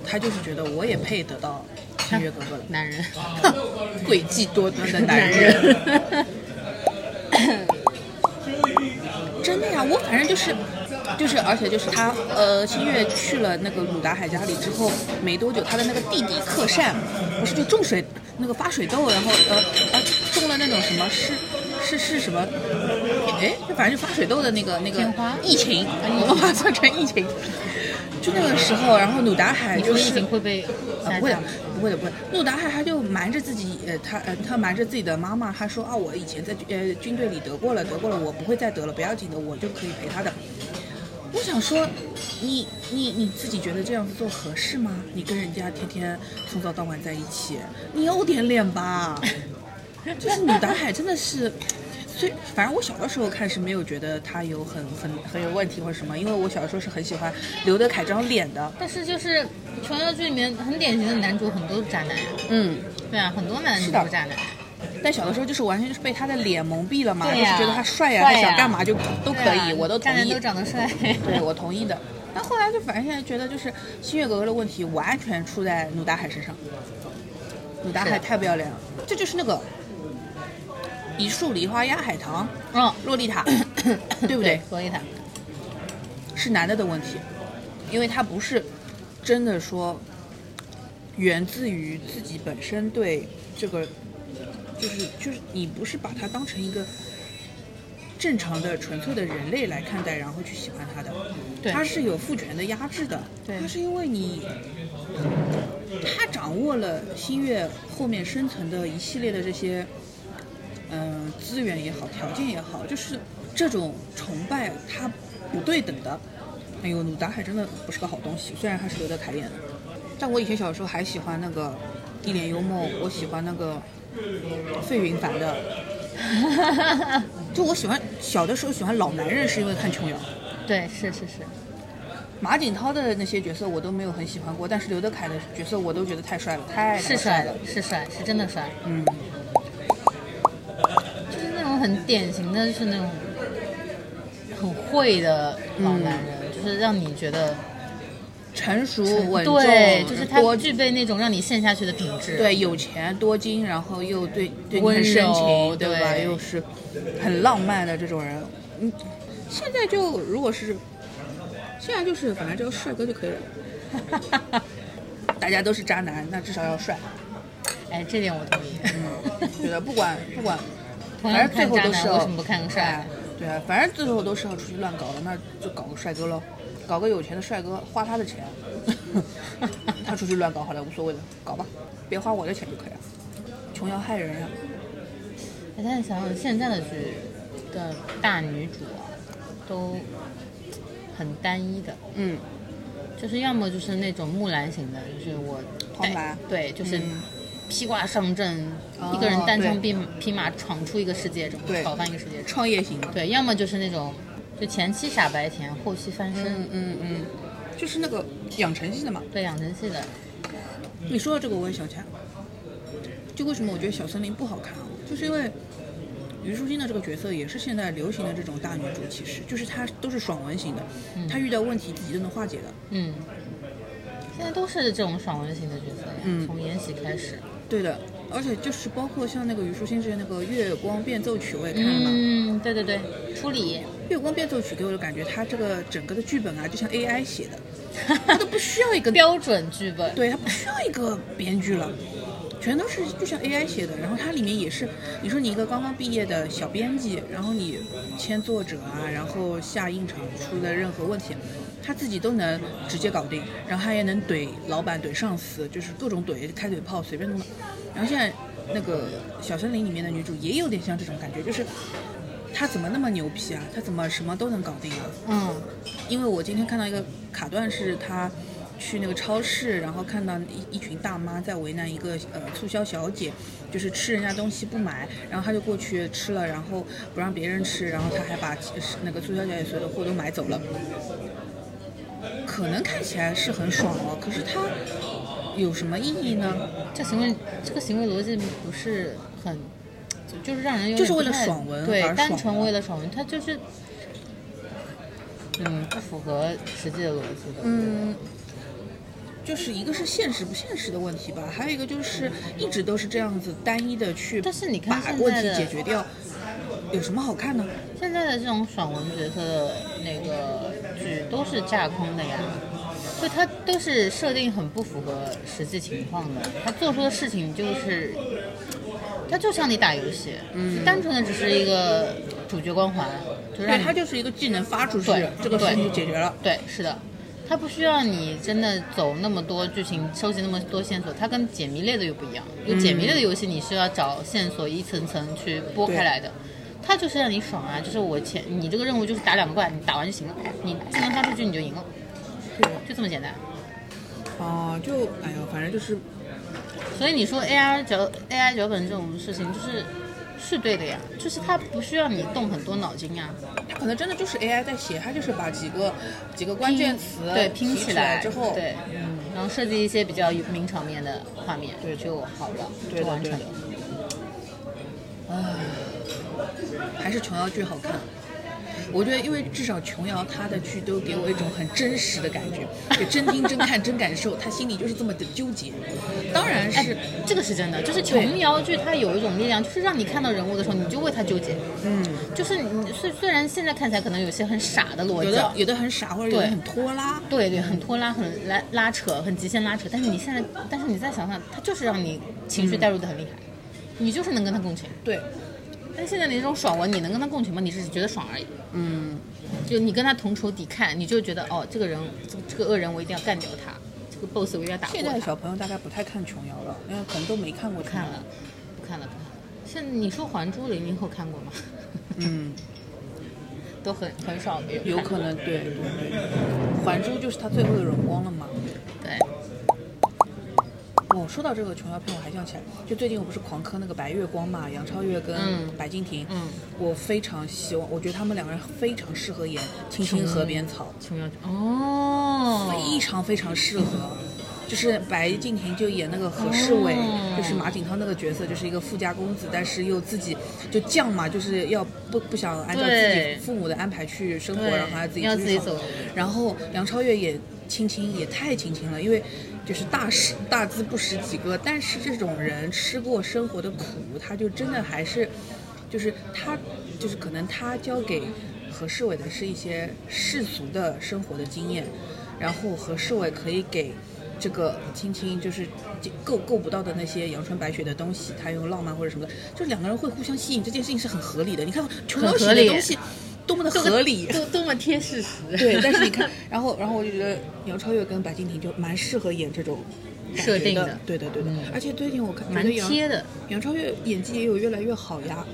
他就是觉得我也配得到新月哥哥了。男人，哼，诡计多端的男人。真的呀，我反正就是，就是，而且就是他，呃，新月去了那个鲁达海家里之后没多久，他的那个弟弟克善，不是就种水那个发水痘，然后呃呃种了那种什么是是是什么？哎，就反正就发水痘的那个那个疫情，我们把它算成疫情。就那个时候，然后鲁达海就是情会被啊，不会不会，不会。陆达海他就瞒着自己，呃，他呃，他瞒着自己的妈妈，他说啊，我以前在呃军队里得过了，得过了，我不会再得了，不要紧的，我就可以陪他的。我想说，你你你自己觉得这样子做合适吗？你跟人家天天从早到晚在一起，你有点脸吧？就是鲁达海真的是，所以反正我小的时候看是没有觉得他有很很很有问题或者什么，因为我小的时候是很喜欢刘德凯这张脸的。但是就是琼瑶剧里面很典型的男主，很多都是渣男呀。嗯，对啊，很多男主的都是渣男。但小的时候就是完全就是被他的脸蒙蔽了嘛，就是觉得他帅呀、他想干嘛就都可以，啊我都同意渣男都。长得帅。对，我同意的。那后来就反正现在觉得，就是新月格格的问题完全出在努达海身上。努达海太不要脸了，这就是那个一树梨花压海棠，嗯，洛丽塔，[coughs] 对不对？洛丽塔。是男的的问题，因为他不是真的说源自于自己本身对这个，就是就是你不是把他当成一个正常的纯粹的人类来看待，然后去喜欢他的，他是有父权的压制的，对他是因为你。他掌握了新月后面生存的一系列的这些，嗯、资源也好，条件也好，就是这种崇拜，他不对等的。哎呦，鲁达海真的不是个好东西，虽然他是刘德凯演的，但我以前小时候还喜欢那个《一帘幽梦》，我喜欢那个费云凡的。[laughs] 就我喜欢小的时候喜欢老男人，是因为看琼瑶。对，是是是。马景涛的那些角色我都没有很喜欢过，但是刘德凯的角色我都觉得太帅了，太是帅了，是帅，是真的帅。嗯，很典型的，就是那种很会的老男人，就是让你觉得成熟稳重，对，就是他多具备那种让你陷下去的品质。对有钱多金，然后又对对你温很深情，对吧？对又是很浪漫的这种人，嗯，现在就如果是现在就是反正只要帅哥就可以了。[laughs] 大家都是渣男，那至少要帅。哎，这点我同意。嗯，觉得不管不管，同反正最后都是要为什么不看个帅哎？对啊，反正最后都是要出去乱搞了，那就搞个帅哥喽，搞个有钱的帅哥，花他的钱，[laughs] 他出去乱搞好了无所谓的，搞吧，别花我的钱就可以了。琼瑶害人呀、哎但是想想现在的剧的大女主啊，都很单一的，嗯，就是要么就是那种木兰型的，就是我黄兰对，就是嗯披挂上阵，哦一个人单枪匹匹马闯出一个世界，闯翻一个世界。创业型的，对，要么就是那种就前期傻白甜，后期翻身，嗯嗯嗯，就是那个养成系的嘛。对养成系的。你说到这个，我也想起来了，就为什么我觉得小森林不好看啊？就是因为虞书欣的这个角色也是现在流行的这种大女主，其实就是她都是爽文型的，她遇到问题自己都能化解的。嗯，现在都是这种爽文型的角色呀，嗯从延禧开始。对的，而且就是包括像那个虞书欣之前那个《月光变奏曲》，我也看了嘛。嗯，对对对，处理。月光变奏曲》给我的感觉，它这个整个的剧本啊，就像 AI 写的，[laughs] 它都不需要一个标准剧本。对，它不需要一个编剧了，全都是就像 AI 写的。然后它里面也是，你说你一个刚刚毕业的小编辑，然后你签作者啊，然后下印厂出的任何问题，他自己都能直接搞定，然后他也能怼老板、怼上司，就是各种怼，开嘴炮随便弄。然后现在那个小森林里面的女主也有点像这种感觉，就是。她怎么那么牛皮啊？她怎么什么都能搞定啊？嗯，因为我今天看到一个卡段，是他去那个超市，然后看到一一群大妈在为难一个呃促销小姐，就是吃人家东西不买，然后他就过去吃了，然后不让别人吃，然后他还把那个促销小姐所有的货都买走了。可能看起来是很爽哦，可是它有什么意义呢？这行为这个行为逻辑不是很，就就是让人有点就是为了爽文对单纯为了爽文，它就是，嗯，不符合实际的逻辑的。嗯，就是一个是现实不现实的问题吧，还有一个就是一直都是这样子单一的去把问题解决掉，有什么好看的？现在的这种爽文角色的那个剧都是架空的呀，就它都是设定很不符合实际情况的，他做出的事情就是，它就像你打游戏，嗯，单纯的只是一个主角光环，就让对，它就是一个技能发出去对，这个事情就解决了。对，是的，它不需要你真的走那么多剧情，收集那么多线索，它跟解谜类的又不一样。有解谜类的游戏，你是要找线索一层层去拨开来的，他就是让你爽啊，就是我前你这个任务就是打两个怪，你打完就行了，你技能发出去你就赢了，对，就这么简单。哦，就哎呦，反正就是所以你说 AI 脚 AI 脚本这种事情，就是是对的呀，就是它不需要你动很多脑筋呀，它可能真的就是 AI 在写，它就是把几个几个关键词对拼起来之后，对，嗯，然后设计一些比较名场面的画面，对就好了，就完成了。唉，还是琼瑶剧好看。我觉得，因为至少琼瑶她的剧都给我一种很真实的感觉，[laughs] 就真听、真看、真感受，她心里就是这么的纠结。当然是哎，这个是真的，就是琼瑶剧它有一种力量，就是让你看到人物的时候，你就为他纠结。嗯，就是你虽虽然现在看起来可能有些很傻的逻辑啊，有的有的很傻，或者有的很拖拉。对对，很拖拉，很拉拉扯，很极限拉扯。但是你现在，但是你再想想，他就是让你情绪带入的很厉害，你就是能跟他共情。对，但现在你这种爽文，你能跟他共情吗？你只是觉得爽而已。嗯，就你跟他同仇敌忾，你就觉得哦，这个人，这个这个恶人，我一定要干掉他，这个 boss 我一定要打过他。现在小朋友大概不太看琼瑶了，因为可能都没看过看了，不看了，不看了。现在你说《还珠》零零后看过吗？嗯，[laughs] 都很很少有有可能，对对对。还珠就是他最后的荣光了嘛。对，哦，说到这个琼瑶片，我还想起来，就最近我不是狂磕那个白月光嘛，杨超越跟嗯白敬亭，嗯，我非常希望，我觉得他们两个人非常适合演《青青河边草琼瑶哦，》，非常非常适合。就是白敬亭就演那个何世伟，哦就是马景涛那个角色，就是一个富家公子，但是又自己就犟嘛，就是要不不想按照自己父母的安排去生活，然后还自己要自己走然后杨超越也青青也太青青了，因为就是大识大字不识几个，但是这种人吃过生活的苦，他就真的还是，就是他就是可能他教给何世伟的是一些世俗的生活的经验，然后何世伟可以给。这个青青就是够够不到的那些阳春白雪的东西，他用浪漫或者什么的，就两个人会互相吸引，这件事情是很合理的。你看琼瑶写很合理的东西多么的合理，多多么贴事实。对，但是你看，[laughs] 然后然后我就觉得杨超越跟白敬亭就蛮适合演这种设定的的，对的对的。而且最近我看蛮贴的。杨超越演技也有越来越好呀。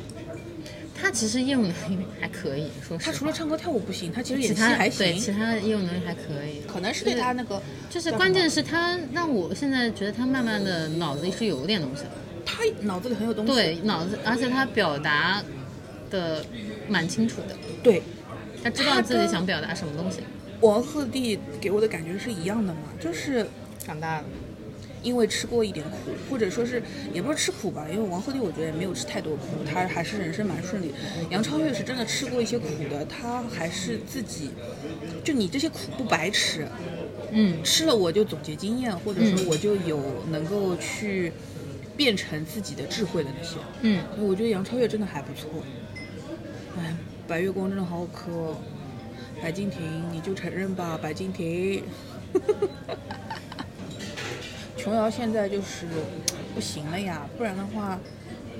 他其实业务能力还可以，说实话。他除了唱歌跳舞不行，他其实演戏还对其。他的业务能力还可以，可能是对他那个，就是关键是他让我现在觉得他慢慢的脑子里是有点东西的，他脑子里很有东西。对脑子，而且他表达的蛮清楚的，对，他知道自己想表达什么东西。王鹤棣给我的感觉是一样的嘛，就是长大了，因为吃过一点苦，或者说是也不是吃苦吧，因为王鹤棣我觉得也没有吃太多苦，他还是人生蛮顺利。杨超越是真的吃过一些苦的，他还是自己，就你这些苦不白吃，嗯，吃了我就总结经验，或者说嗯我就有能够去变成自己的智慧的那些。嗯，我觉得杨超越真的还不错。哎，白月光真的好好磕哦。白敬亭，你就承认吧，白敬亭。琼瑶现在就是不行了呀，不然的话，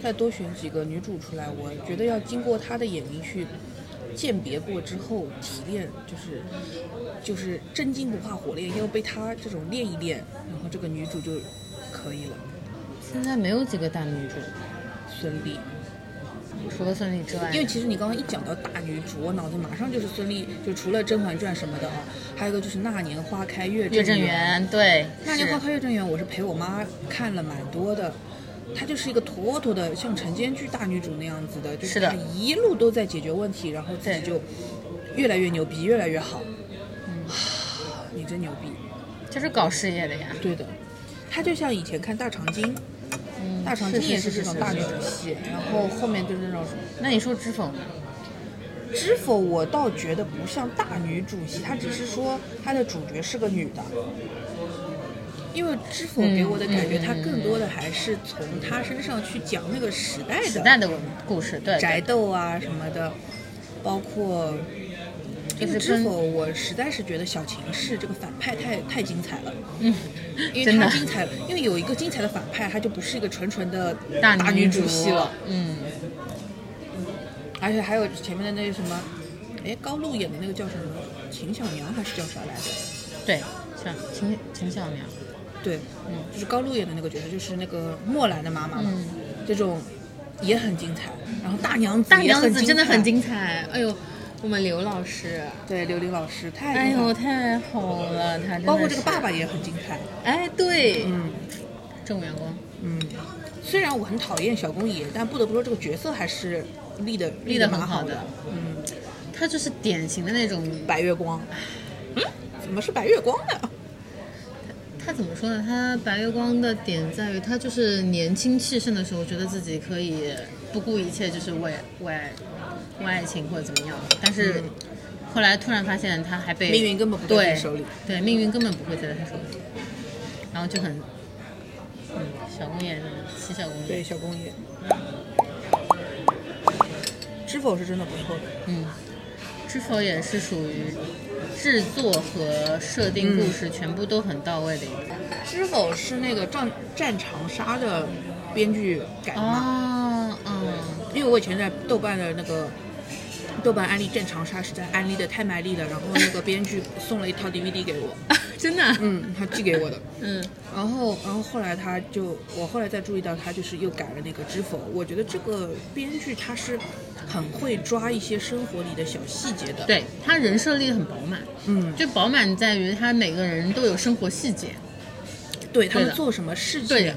再多选几个女主出来，我觉得要经过她的眼睛去鉴别过之后提炼，就是就是真金不怕火炼，要被她这种练一练，然后这个女主就可以了。现在没有几个大女主，孙俪，除了孙俪之外，因为其实你刚刚一讲到大女主，我脑子马上就是孙俪，就除了《甄嬛传》什么的啊，还有一个就是《那年花开月岳正圆》。对，《那年花开月正圆》，我是陪我妈看了蛮多的。她就是一个妥妥的像晨间剧大女主那样子的，就是她一路都在解决问题，然后自己就越来越牛逼，越来越好。嗯，你真牛逼。就是搞事业的呀。对的，她就像以前看《大长今》，嗯，大长今也是这种大女主戏，然后后面就是那种那你说知否呢？知否，我倒觉得不像大女主戏，她只是说她的主角是个女的。因为知否给我的感觉，嗯嗯她更多的还是从她身上去讲那个时代的时代的故事，对，宅斗啊什么的，包括。因是跟知否，我实在是觉得小秦氏这个反派太太精彩了，嗯，因为真的他精彩了，因为有一个精彩的反派，他就不是一个纯纯的大女主戏了，，嗯，而且还有前面的那个什么，哎，高露演的那个叫什么秦小娘还是叫啥来着？对，像秦秦小娘，对，嗯就是高露演的那个角色，就是那个墨兰的妈妈嘛。嗯这种也很精彩，然后大娘子大娘也很子真的很精精彩，哎呦，我们刘老师，对，刘玲老师太哎呦，太好了，他包括这个爸爸，也很精彩，哎，对，嗯。正午阳光，嗯，虽然我很讨厌小公爷，但不得不说这个角色还是立的。立的很好的，嗯，他就是典型的那种，白月光，嗯，怎么是白月光呢？他怎么说呢？他白月光的点在于，他就是年轻气盛的时候，觉得自己可以不顾一切，就是为为为爱情或者怎么样，但是。后来突然发现，他还被命运根本不在他手里。对，命运根本不会在他手里，然后就很，嗯，小公爷，七小公爷，对，小公爷，知否是真的不错的，嗯，知否也是属于制作和设定故事全部都很到位的一个。知否是那个战战长沙的编剧改的？因为我以前在豆瓣的那个豆瓣安利《战长沙》实在安利的太卖力了，然后那个编剧送了一套 DVD 给我，[laughs] 真的啊，嗯，他寄给我的。[laughs] 嗯，然后，然后后来他就，我后来再注意到他就是又改了那个知否。我觉得这个编剧他是很会抓一些生活里的小细节的。，对他人设立得很饱满，嗯，就饱满在于他每个人都有生活细节，对他们做什么事情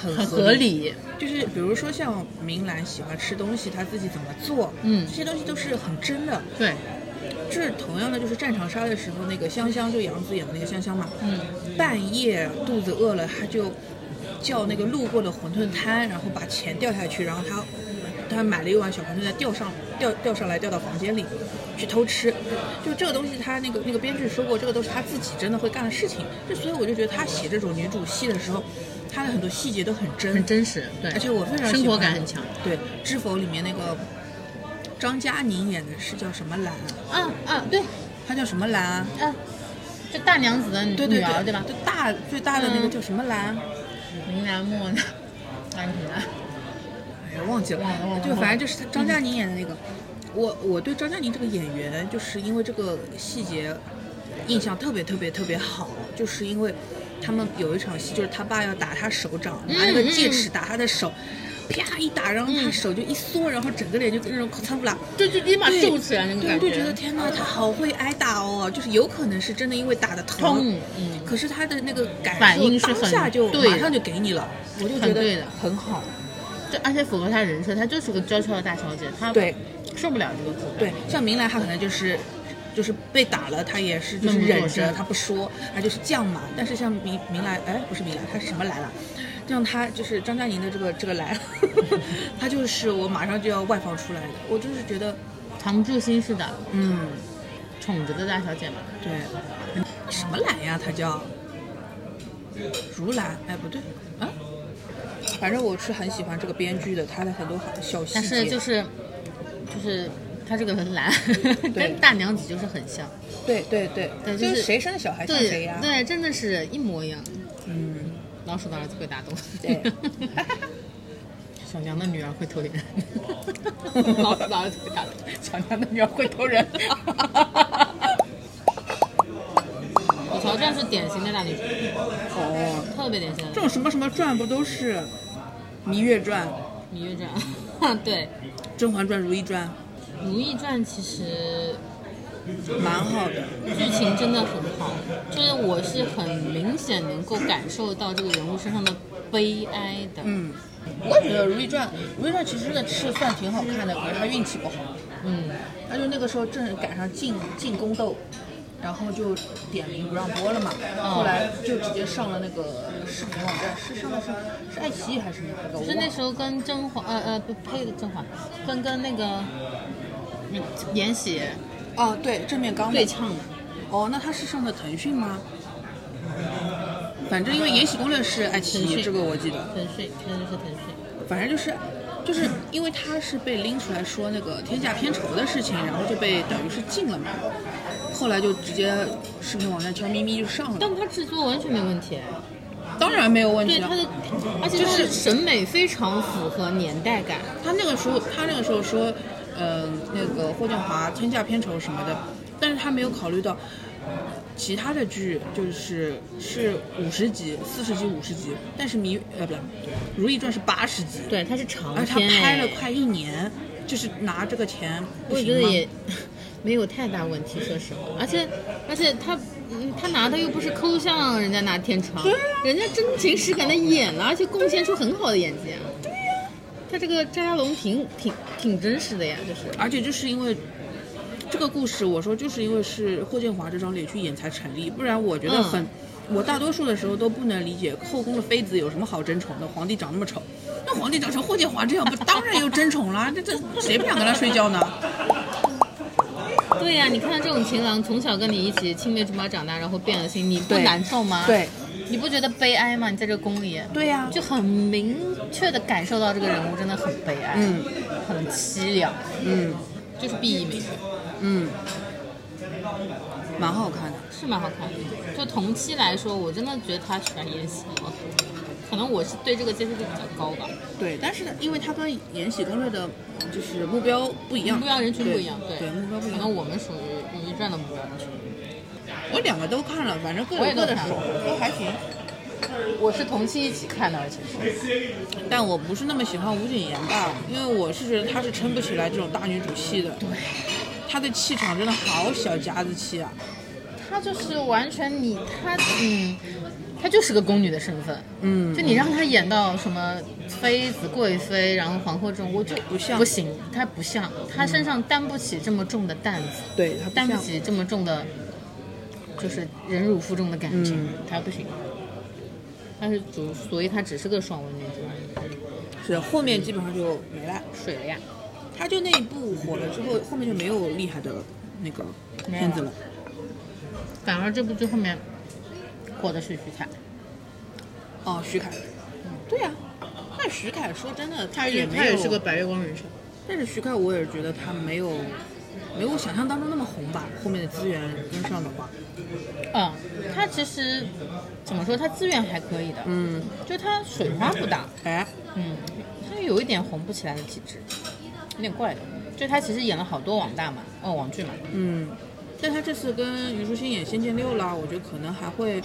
很很合合理。就是比如说像明兰喜欢吃东西，她自己怎么做，嗯这些东西都是很真的。对，这同样的就是战长沙的时候，那个香香就杨紫演的那个香香嘛，嗯，半夜肚子饿了，她就叫那个路过的馄饨摊，然后把钱掉下去，然后她她买了一碗小馄饨再吊上吊吊上来吊到房间里去偷吃，就这个东西他那个那个编剧说过，这个都是他自己真的会干的事情，就所以我就觉得他写这种女主戏的时候，他的很多细节都很真，很真实，对，而且我非常生活感很强。对，《知否》里面那个张嘉宁演的是叫什么兰啊？啊啊，对，她叫什么兰啊？啊，就大娘子的女对对女儿对吧？就大最大的那个嗯叫什么兰？明兰莫呢，[laughs] 安婷兰，哎呀，忘记了就反正就是他张嘉宁演的那个。我我对张嘉宁这个演员，就是因为这个细节印象特别特别特别好，就是因为他们有一场戏，就是他爸要打他手掌，拿那个戒尺打他的手，啪一打，然后他手就一缩，然后整个脸就跟那种擦不啦。就就立马对皱起来那种对，感我就觉得天呐，他好会挨打哦，就是有可能是真的因为打的疼，痛嗯可是他的那个感受当下就对马上就给你了，我就觉得很好。就而且符合他人设，他就是个娇俏的大小姐，她对受不了这个苦。对，像明兰她可能就是。就是被打了，他也是就是忍着，声她不说，他就是犟嘛。但是像明明兰，哎，不是明兰，他是什么兰啊？像他就是张嘉宁的这个这个兰，[laughs] 他就是我马上就要外放出来的。我就是觉得，藏不住心似的，嗯，宠着的大小姐嘛。对，什么兰呀？她叫如兰，哎，不对啊，反正我是很喜欢这个编剧的，他的很多好小细节。但是就是就是她这个很懒 [laughs] 跟大娘子就是很像，对对对，对就是就是谁生的小孩像谁呀？对对，真的是一模一样。嗯，老鼠的儿子会打洞，对。[laughs] 小娘的女儿会偷人，老鼠的儿子会打洞，小娘的女儿会偷人。我乔传是典型的大女主，哦，特别典型的这种什么什么传不都是《芈月传》《《芈月传》。[laughs] 对，甄嬛传》《如懿传《如懿传》其实》蛮好的。剧情真的很好，就是我是很明显能够感受到这个人物身上的悲哀的。嗯，我也觉得《如懿传》《如懿传》其实真的是算挺好看的，可是她运气不好。嗯，她就那个时候正赶上进进宫斗，然后就点名不让播了嘛。后来就直接上了那个视频网站，是上的是是爱奇艺还是哪个？就是那时候跟甄嬛，呃呃，不呸，甄嬛，跟跟那个嗯延禧哦，对，正面刚的对呛的。哦，那他是上的腾讯吗？反正因为《延禧攻略》是爱奇艺，讯这个我记得。腾讯，真的是腾讯。反正就是，就是因为他是被拎出来说那个天价片酬的事情，然后就被等于是禁了嘛。后来就直接视频网站悄咪咪就上了，但他制作完全没问题，当然没有问题了对它。的，而且它的审美非常符合年代感。他那个时候，他那个时候说，呃，那个霍建华天价片酬什么的，但是他没有考虑到，其他的剧就是是五十集、四十集、五十集，但是迷呃不对，《如懿传》是八十集，对，它是长而且他拍了快一年，就是拿这个钱我？觉得也 [laughs] 没有太大问题，说实话。而且而且他嗯他拿的又不是抠像人家拿天窗，人家真情实感的演了，而且贡献出很好的演技啊。他这个张家龙挺挺挺真实的呀，就是。而且就是因为这个故事，我说就是因为是霍建华这张脸去演才成立，不然我觉得很，我大多数的时候都不能理解后宫的妃子有什么好争宠的，皇帝长那么丑，那皇帝长成霍建华这样，不当然有争宠啦，这这谁不想跟他睡觉呢？对呀、你看这种情郎从小跟你一起青梅竹马长大，然后变了心，你不难受吗？对，你不觉得悲哀吗？你在这个宫里，对呀、就很明确的感受到这个人物真的很悲哀，嗯，很凄凉，嗯就是毕一美嗯，蛮好看的。是蛮好看的。就同期来说，我真的觉得他喜欢延禧比较多，可能我是对这个接受度比较高吧。对，但是呢，因为他跟《延禧攻略》的，就是目标不一样，目标人群不一样，对对，目标不一样。可能我们属于《如懿传》的目标人群。我两个都看了，反正各有各的爽，都还行。我是同期一起看的，而且是但我不是那么喜欢吴谨言吧，因为我是觉得她是撑不起来这种大女主戏的。对，她的气场真的好小家子气啊。她就是完全你她嗯，她就是个宫女的身份。嗯就你让她演到什么妃子、贵妃，然后皇后这种，我就不像不行，她不像，她身上担不起这么重的担子，对她担不起这么重的，就是忍辱负重的感情，嗯她不行。但是主，所以他只是个爽文女主而已，是后面基本上就没了。水了呀。他就那一部火了之后，后面就没有厉害的那个片子了。反而这部剧后面火的是徐凯，哦，徐凯，对呀、但徐凯说真的，他也没有，他也是个白月光人设。但是徐凯我也觉得他没有没有我想象当中那么红吧。后面的资源跟上的话，嗯，他其实怎么说，他资源还可以的，嗯，就他水花不大，哎，嗯，他有一点红不起来的体质，有点怪的。就他其实演了好多网大嘛，哦，网剧嘛，嗯，但他这次跟虞书欣演《仙剑六》啦，我觉得可能还会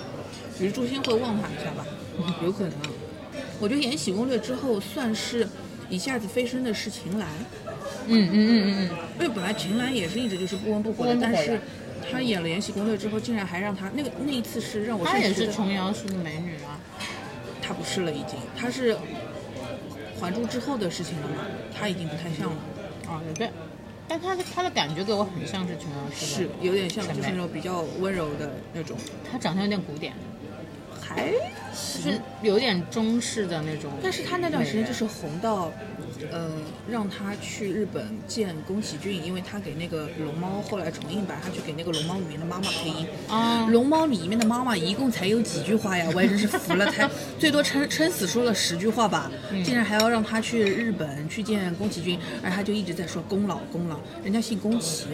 虞书欣会望他一下吧，[laughs] 有可能。我觉得《延禧攻略》之后算是一下子飞升的是秦岚，嗯嗯嗯嗯嗯，因为本来秦岚也是一直就是不温不火的，不温不火的但是她演了《延禧攻略》之后，竟然还让她那个那一次是让我她也是琼瑶式的美女啊，她不是了，已经，她是《还珠》之后的事情了嘛，她已经不太像了，啊也对，但她的她的感觉给我很像是琼瑶式的，是有点像，就是那种比较温柔的那种，她长相有点古典，还就是有点中式的那种，但是她那段时间就是红到，呃，让他去日本见宫崎骏，因为他给那个龙猫后来重映版，他去给那个龙猫里面的妈妈配音。啊，龙猫里面的妈妈一共才有几句话呀，我也真是服了，才最多撑撑死说了十句话吧，竟然还要让他去日本去见宫崎骏，而他就一直在说宫老宫老，人家姓宫崎，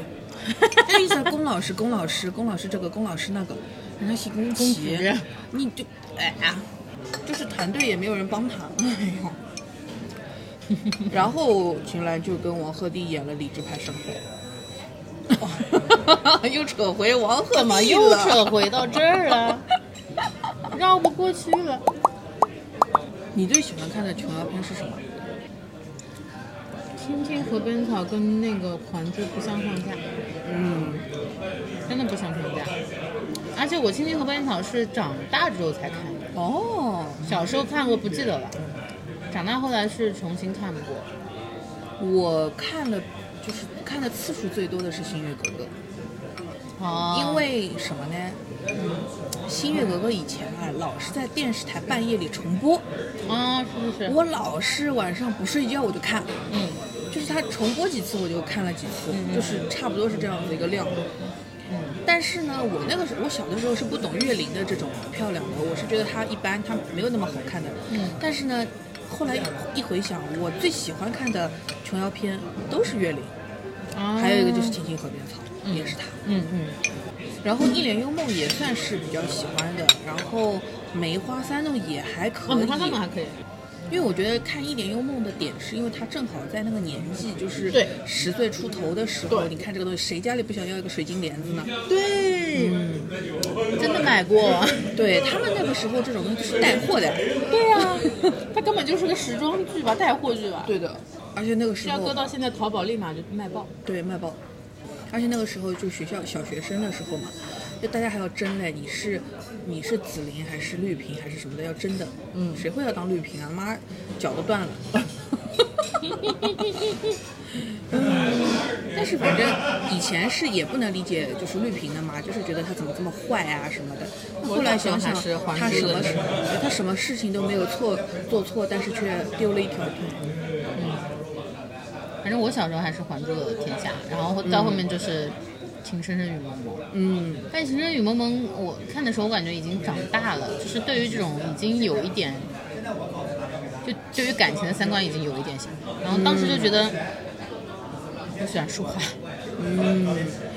那意思是宫老师宫老师宫老师这个宫老师那个，人家姓宫崎。宫崎，你就哎呀，就是团队也没有人帮他，哎呦。然后秦岚就跟王鹤棣演了《理智派生活》，[laughs] 又扯回王鹤棣怎么又扯回到这儿了？绕不过去了。你最喜欢看的琼瑶片是什么？《青青河边草》跟那个《还珠》不相上下，嗯，真的不相上下。而且我《青青河边草》是长大之后才看的，哦，小时候看过不记得了，长大后来是重新看过。我看了，就是看的次数最多的是《新月格格》，哦。因为什么呢？嗯，《新月格格》以前啊，老是在电视台半夜里重播，啊，是是是，我老是晚上不睡觉我就看，嗯。就是它重播几次我就看了几次，嗯就是差不多是这样的一个量。嗯。但是呢，我那个时候我小的时候是不懂岳林的这种漂亮的，我是觉得她一般，她没有那么好看的。嗯。但是呢，后来一回想，我最喜欢看的琼瑶片都是岳林，啊，还有一个就是《青青河边草》，嗯也是他。嗯嗯然后《一帘幽梦》也算是比较喜欢的，然后《梅花三弄》也还可哦，以。梅花三弄还可以，因为我觉得看《一帘幽梦》的点是因为他正好在那个年纪，就是对十岁出头的时候，你看这个东西，谁家里不想要一个水晶帘子呢？对，真的买过。[laughs] 对他们那个时候这种东西是带货的，[laughs] 对呀、它根本就是个时装剧吧，带货剧吧。对的，而且那个时候要搁到现在淘宝立马就卖爆。对卖爆，而且那个时候就学校小学生的时候嘛，就大家还要争嘞，你是你是紫菱还是绿萍还是什么的，要争的。嗯谁会要当绿萍啊？妈，脚都断了。嗯 [laughs] 但是反正以前是也不能理解，就是绿萍的嘛，就是觉得她怎么这么坏啊什么的。后来想想她什么珠的人她什么事情都没有错做错，但是却丢了一条腿。嗯反正我小时候还是《还珠的天下》，然后到后面就是《情深深雨蒙蒙》。嗯，但《情深深雨蒙蒙》我看的时候，我感觉已经长大了，就是对于这种已经有一点，就对于感情的三观已经有一点想法。然后当时就觉得，我喜欢舒华。嗯，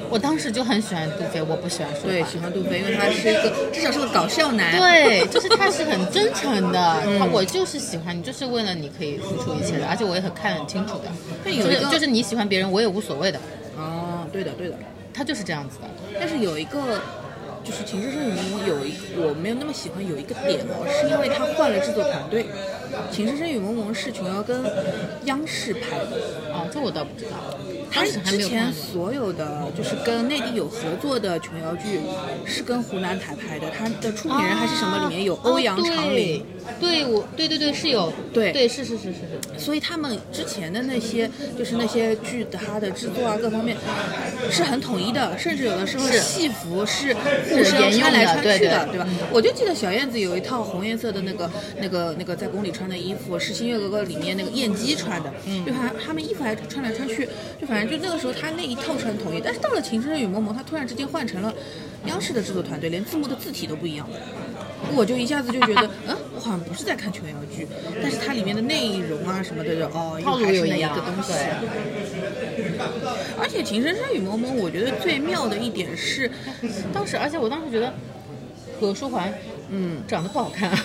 我当时就很喜欢杜飞，我不喜欢舒华。对，喜欢杜飞，因为他是一个至少是个搞笑男。对，就是他是很真诚的，嗯他我就是喜欢你，就是为了你可以付出一切的，而且我也很看得很清楚的，就是就是你喜欢别人，我也无所谓的，哦，对的对的。他就是这样子的。但是有一个，就是《情深深雨蒙蒙》有一我没有那么喜欢，有一个点哦，是因为他换了制作团队，《情深深雨蒙蒙》是琼瑶跟央视拍的，哦，这我倒不知道，他之前。所有的就是跟内地有合作的琼瑶剧是跟湖南台拍的，他的出品人还是什么里面有欧阳长林。哦对，对我对对对是有，对对是是是是是，所以他们之前的那些，就是那些剧的它的制作啊，各方面是很统一的，甚至有的时候戏服是互相穿来穿去的，对对吧？我就记得小燕子有一套红颜色的那个、那个、那个在宫里穿的衣服，是《新月格格》里面那个燕姬穿的，就他他们衣服还穿来穿去，就反正就那个时候他那一套是很统一，但是到了《情深深雨蒙蒙》，他突然之间换成了央视的制作团队，连字幕的字体都不一样了。我就一下子就觉得，嗯，我好像不是在看琼瑶剧，但是它里面的内容啊什么的，就哦，又套路还是那一又一样个东西。而且《情深深雨蒙蒙》，我觉得最妙的一点是，当时而且我当时觉得何书桓嗯，长得不好看啊，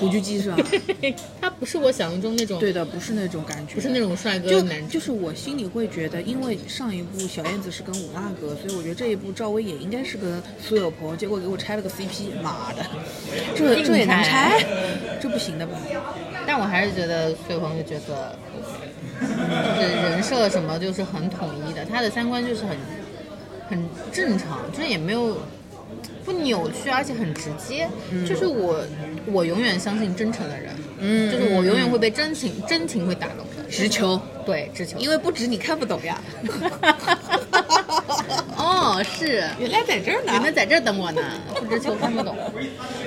古巨基是吧？[laughs] 他不是我想象中那种，对的，不是那种感觉，不是那种帅哥就男就是我心里会觉得，因为上一部小燕子是跟五阿哥，所以我觉得这一部赵薇也应该是跟苏有朋，结果给我拆了个 CP，妈的，这这也能拆拆？这不行的吧？但我还是觉得苏有朋的角色，就是人设什么就是很统一的，他的三观就是很很正常，就是也没有不扭曲，而且很直接。就是我我永远相信真诚的人，嗯就是我永远会被真情真情会打动的。直球，对，直球。因为不直你看不懂呀。[laughs] 哦，是。[laughs] 原来在这儿呢。原来在这儿等我呢，不直球看不懂。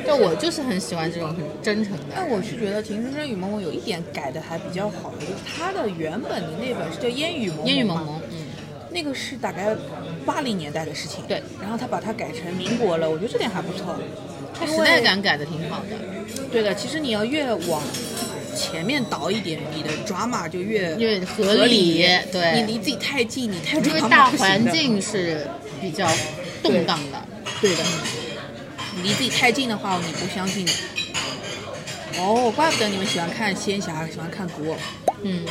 但我就是很喜欢这种很真诚的。但我是觉得《情深深雨蒙蒙》有一点改的还比较好的，就是它的原本的那本是叫《烟雨蒙蒙》烟雨蒙蒙，嗯，那个是大概八零年代的事情。对，然后他把它改成民国了，我觉得这点还不错。他时代感改的挺好的，对的，其实你要越往前面倒一点，你的 drama 就越越合理对你离自己太近，你太因为大环境是比较动荡的。对的，你离自己太近的话，你不相信。哦，怪不得你们喜欢看仙侠，喜欢看古偶。嗯，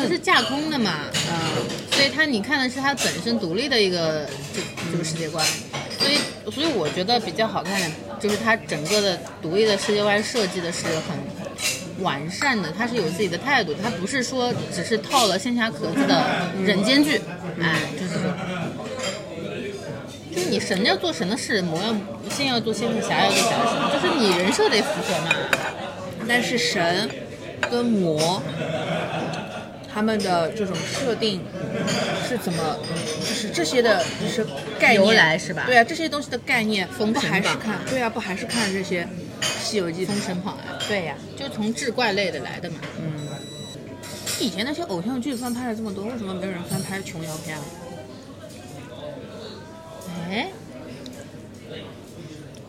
它是架空的嘛，嗯，所以它你看的是它本身独立的一个这这个世界观，所以所以我觉得比较好看的就是它整个的独立的世界观设计的是很完善的，它是有自己的态度，它不是说只是套了仙侠壳子的人间剧，哎，就是这种。就是你神要做神的事，魔要仙要做仙，侠要做侠的事，就是你人设得符合嘛。但是神跟魔他们的这种设定是怎么，就是这些的，就是概念由来是吧对啊，这些东西的概念，不还是看？对啊，不还是看这些《西游记》？封神榜啊，对呀、就从志怪类的来的嘛。嗯，以前那些偶像剧翻拍了这么多，为什么没有人翻拍琼瑶片啊？哎，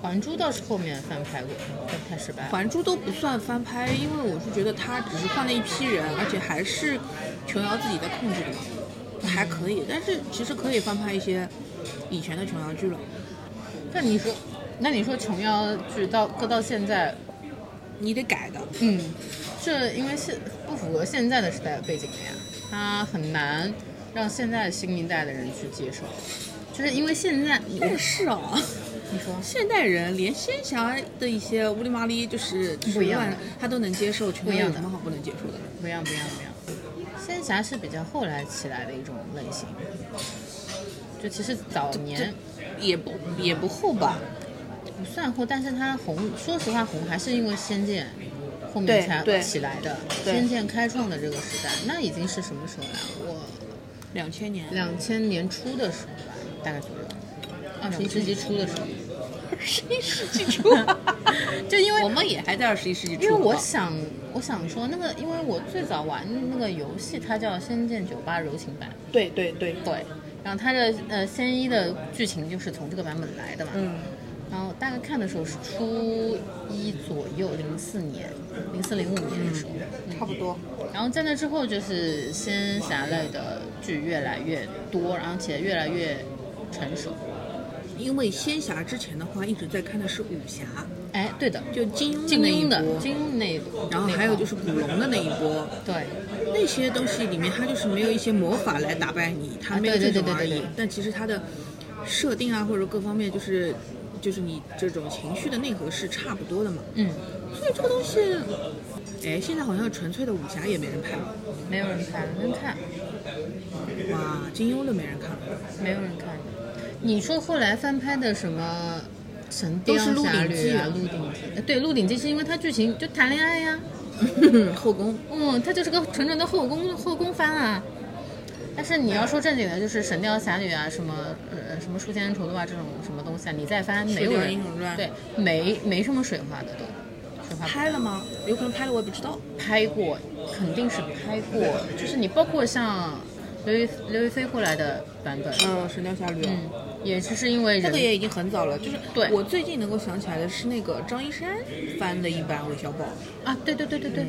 还珠倒是后面翻拍过，但太失败。还珠都不算翻拍，因为我是觉得他只是换了一批人，而且还是琼瑶自己在控制的嘛，还可以。但是其实可以翻拍一些以前的琼瑶剧了。那你说，那你说琼瑶剧到搁到现在，你得改的。嗯，这因为现不符合现在的时代背景了呀，它很难让现在新一代的人去接受，就是因为现在但是啊，你说。现代人连仙侠的一些乌里麻里就是不一样的。他都能接受，全不一样的。有什么好不能接受的？不一样不一样不一样，仙侠是比较后来起来的一种类型，就其实早年也不也不厚吧？不算后，但是它红，说实话红还是因为仙剑后面才起来的，仙剑开创的这个时代，那已经是什么时候了？我两千年，两千年初的时候吧，大概左右，二十一世纪初的时候。二十一世纪初，[laughs] 就因为我们也还在二十一世纪初。因为我想，我想说那个，因为我最早玩那个游戏，它叫《仙剑九八柔情版》，对对对，对，然后它的呃仙一的剧情就是从这个版本来的嘛，嗯，然后大概看的时候是初一左右，零四年，零四零五年的时候，嗯。差不多。然后在那之后就是仙侠类的剧越来越多，然后且越来越成熟。因为仙侠之前的话，一直在看的是武侠，哎，对的，就金庸的金那一波，庸的金庸那一波，然后还有就是古龙的那一波，对，那些东西里面，它就是没有一些魔法来打败你，它没有这种而已对对对对对。但其实它的设定啊，或者各方面，就是就是你这种情绪的内核是差不多的嘛。嗯，所以这个东西，哎，现在好像纯粹的武侠也没人拍了，没有人拍，没人看。哇，金庸都没人看了。没有人看。你说后来翻拍的什么《神雕侠侣》啊，鹿鼎记》呃对，《鹿鼎记》是因为它剧情就谈恋爱呀，[laughs] 后宫，嗯，它就是个纯纯的后宫后宫番啊。但是你要说正经的，就是《神雕侠侣》啊，什么呃什么《书剑恩仇录》啊这种什么东西啊，你再翻没有人对，没没什么水花的都，拍了吗？有可能拍了，我也不知道。拍过，肯定是拍过，就是你包括像刘亦刘亦菲后来的版本，嗯，《神雕侠侣》嗯，也就是因为人这个也已经很早了，就是对我最近能够想起来的是那个张一山翻的一版韦小宝，啊，对对对对对。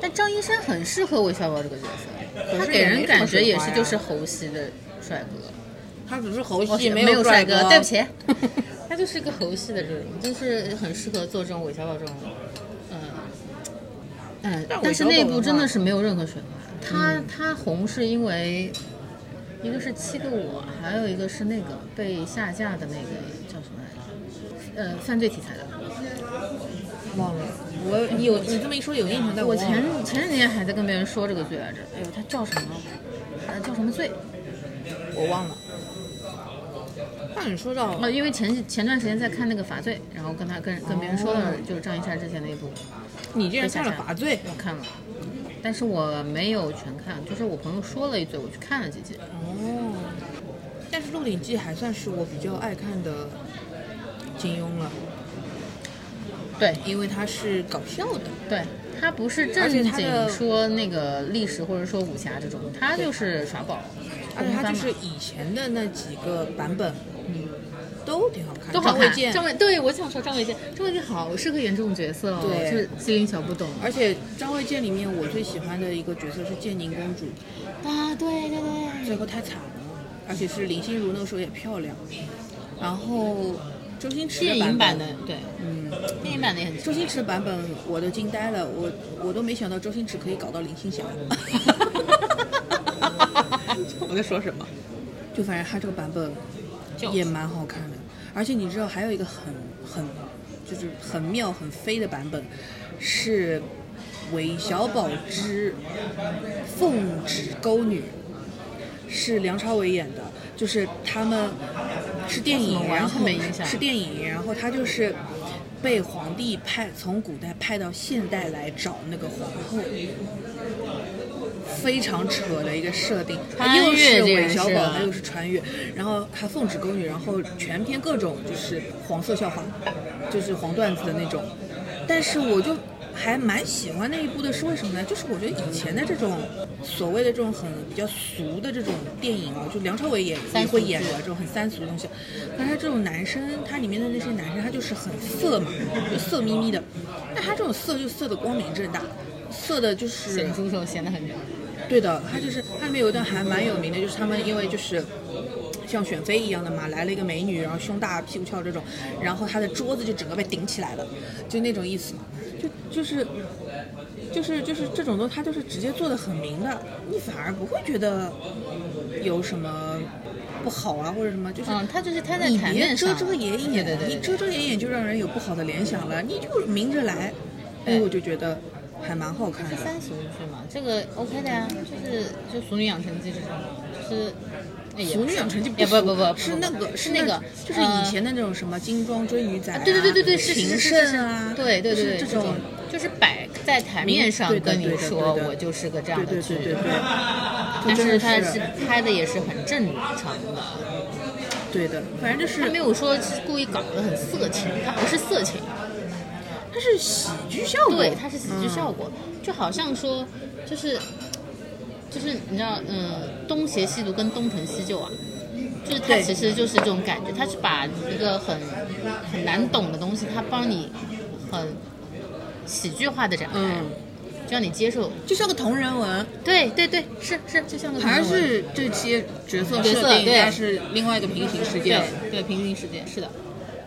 但张一山很适合韦小宝这个角色，他给人感觉也是就是猴系的帅哥，他只是猴哦戏，没有帅哥，对不起，[laughs] 他就是一个猴系的这种，就是很适合做这种韦小宝这种，嗯嗯，但是小宝的那部真的是没有任何水花。他他红是因为一个是七个我，还有一个是那个被下架的那个叫什么来着？呃，犯罪题材的。忘了。我有你这么一说有印象，但我前前几天还在跟别人说这个罪来着，哎呦，他叫什么？呃，叫什么罪？我忘了。那你说到哦，因为前前段时间在看那个《罚罪》，然后跟他跟跟别人说哦的就是张一山之前那一部，你竟然看了《罚罪》我看了，但是我没有全看，就是我朋友说了一嘴，我去看了几集。哦，但是《鹿鼎记》还算是我比较爱看的金庸了，对。因为它是搞笑的。对，它不是正经说那个历史或者说武侠这种，它就是耍宝，而且它就是以前的那几个版本，嗯，都挺好看。都好看。张卫健，张卫对我想说张卫健，张卫健好适合演这种角色哦，对就是机灵小不懂而且张卫健里面我最喜欢的一个角色是建宁公主，啊，对对对。最后太惨了，而且是林心如那个时候也漂亮。然后周星驰电影版的，对，嗯，电影版的也很周星驰的版本我都惊呆了，我我都没想到周星驰可以搞到林青霞。[laughs] 我在说什么？就反正他这个版本也蛮好看的，而且你知道还有一个很很就是很妙很飞的版本，是韦小宝之奉旨勾女，是梁朝伟演的，就是他们是电影，然后 [laughs] 是电影，然后他就是被皇帝派从古代派到现代来找那个皇后。非常扯的一个设定，穿又是韦小宝，他又是穿越，然后还奉旨宫女，然后全篇各种就是黄色笑话，就是黄段子的那种。但是我就还蛮喜欢那一部的，是为什么呢？就是我觉得以前的这种所谓的这种很比较俗的这种电影啊，就梁朝伟也也会演的这种很三俗的东西，但他这种男生，他里面的那些男生，他就是很色嘛，就色眯眯的。那他这种色就色的光明正大，色的就是显猪手显得很对的，他就是他里面有一段还蛮有名的，就是他们因为就是像选妃一样的嘛，来了一个美女，然后胸大屁股翘这种，然后她的桌子就整个被顶起来了，就那种意思嘛，就就是。就是就是这种东西，它就是直接做的很明的，你反而不会觉得有什么不好啊，或者什么，就是嗯，他就是他在你别台面上，遮遮掩掩，对对对对。你遮遮掩掩就让人有不好的联想了，你就明着来，哎，对我就觉得还蛮好看的。三十剧嘛，这个 OK 的呀，就是就《俗女养成记》这种，就是。俗女养成记也不不不是那个是那个，就是以前的那种什么金装追鱼仔啊，对对对对对，是情圣啊，对对对，就是这种，就是摆在台面上跟你说我就是个这样的剧，但是他是是拍的也是很正常的，对的，反正就是他没有说是故意搞得很色情，他不是色情，它是喜剧效果，对，它是喜剧效果，果，就好像说就是就是你知道，嗯，东邪西毒跟东成西就啊。就是它其实就是这种感觉，它是把一个很很难懂的东西，它帮你很喜剧化的展开，嗯，就让你接受。就像个同人文，对对对，是是，就像个还同人文。是这些角色角色设定，对。它是另外一个平行世界。对。对平行世界是的，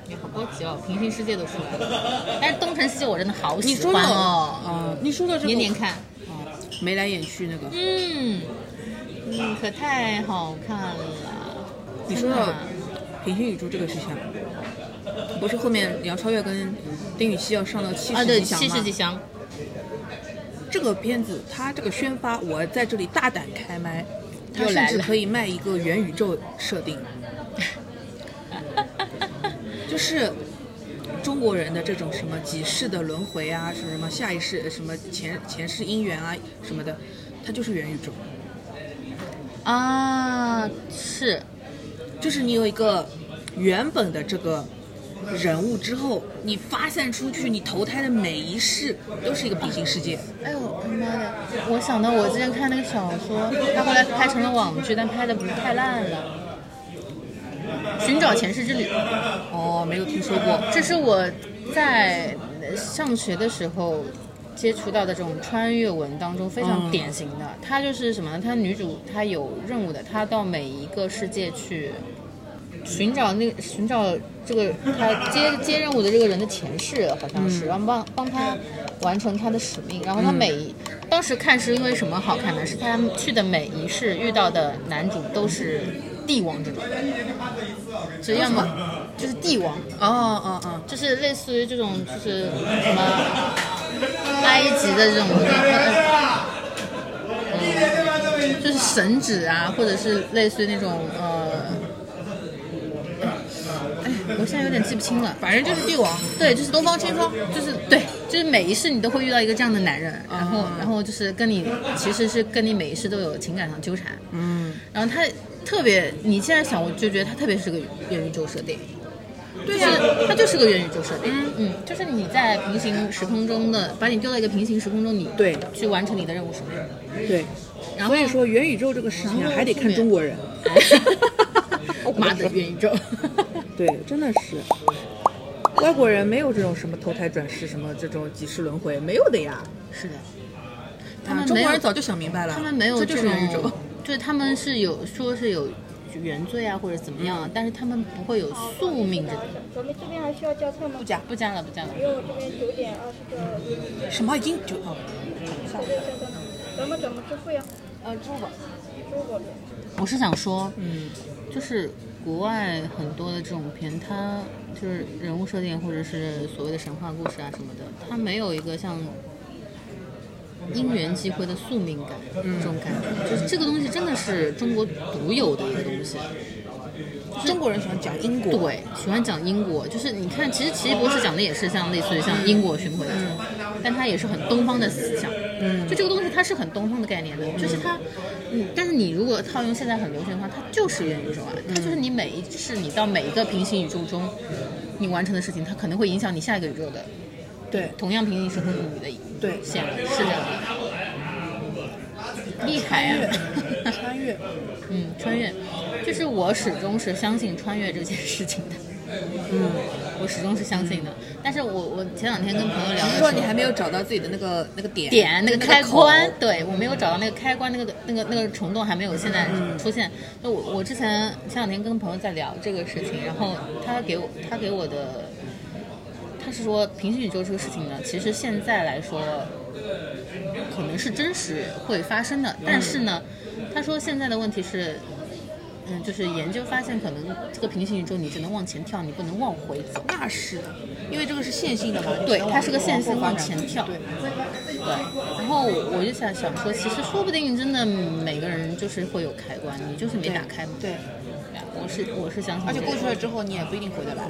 有好高级哦，平行世界都出来了。但是东成西就我真的好喜你说的欢哦，哦，你说的这个年年看，眉来眼去那个，嗯嗯，可太好看了。你说的平行宇宙这个事情，不是后面杨超越跟丁禹兮要上到七十吉祥吗？七十？吉祥，这个片子它这个宣发，我在这里大胆开麦，它甚至可以卖一个元宇宙设定，就是中国人的这种什么几世的轮回啊，是什么下一世什么前前世姻缘啊什么的，它就是元宇宙，啊，是就是你有一个原本的这个。人物之后，你发散出去，你投胎的每一世都是一个平行世界。哎呦他妈的！我想到我之前看那个小说，他后来拍成了网剧，但拍的不是太烂了。寻找前世之旅，哦，没有听说过。这是我在上学的时候接触到的这种穿越文当中非常嗯典型的。它就是什么呢？它女主她有任务的，她到每一个世界去寻找那寻找这个她接接任务的这个人的前世，好像是，然后帮帮她完成她的使命。然后她每一、当时看是因为什么好看呢？是他去的每一世遇到的男主都是帝王这种，所以要么就是帝王。哦哦哦，就是类似于这种，就是什么埃及的这种，嗯，就是神旨啊，或者是类似于那种呃，哎，我现在有点记不清了。反正就是帝王。对，就是东方青霜，就是对，就是每一世你都会遇到一个这样的男人，然后然后就是跟你其实是跟你每一世都有情感上纠缠，嗯，然后他特别，你现在想我就觉得他特别是个元宇宙设定。对就是它就是个元宇宙设定，嗯就是你在平行时空中的，把你丢到一个平行时空中，你对去完成你的任务使命。对。然后所以说元宇宙这个事情啊，还得看中国人。[laughs] 妈的元宇宙，[laughs] 对，真的是。外国人没有这种什么投胎转世，什么这种几世轮回，没有的呀。是的，他啊们中国人早就想明白了，他们没有这就是种元宇宙。，对他们是有说是有原罪啊或者怎么样啊，但是他们不会有宿命这种。咱们这边还需要加菜吗？不加不加了不加了，因为我这边九点二十个什么已经就哦，加菜呢。咱们怎么支付呀？呃，支付宝。支付宝。我是想说，嗯，就是国外很多的这种片，它就是人物设定或者是所谓的神话故事啊什么的，它没有一个像因缘际会的宿命感、这种感觉，就是这个东西真的是中国独有的一个东西。中国人喜欢讲因果，对，喜欢讲因果，就是你看，其实奇异博士讲的也是像类似于像因果循环这种，但他也是很东方的思想。嗯，就这个东西它是很东方的概念的，就是它，嗯，但是你如果套用现在很流行的话，它就是元宇宙啊，它就是你每一次你到每一个平行宇宙中，你完成的事情，它可能会影响你下一个宇宙的对。同样平行时空里的对，线了，是这样的，厉害啊！穿越，嗯，穿越，就是我始终是相信穿越这件事情的。嗯，我始终是相信的。但是我我前两天跟朋友聊说你还没有找到自己的那个那个点点那个那开口关，对我没有找到那个开关，那个那个那个虫洞还没有现在出现。那我我之前前两天跟朋友在聊这个事情，然后他给我他给我的，他是说平行宇宙这个事情呢，其实现在来说可能是真实会发生的，但是呢，他说现在的问题是。嗯，就是研究发现，可能这个平行宇宙你只能往前跳，你不能往回走。那是的，因为这个是线性的嘛。对它是个线性往前跳。对，对，然后我就想想说，其实说不定真的每个人就是会有开关，你就是没打开嘛。对，我是我是相信这个。而且过去了之后，你也不一定回得来。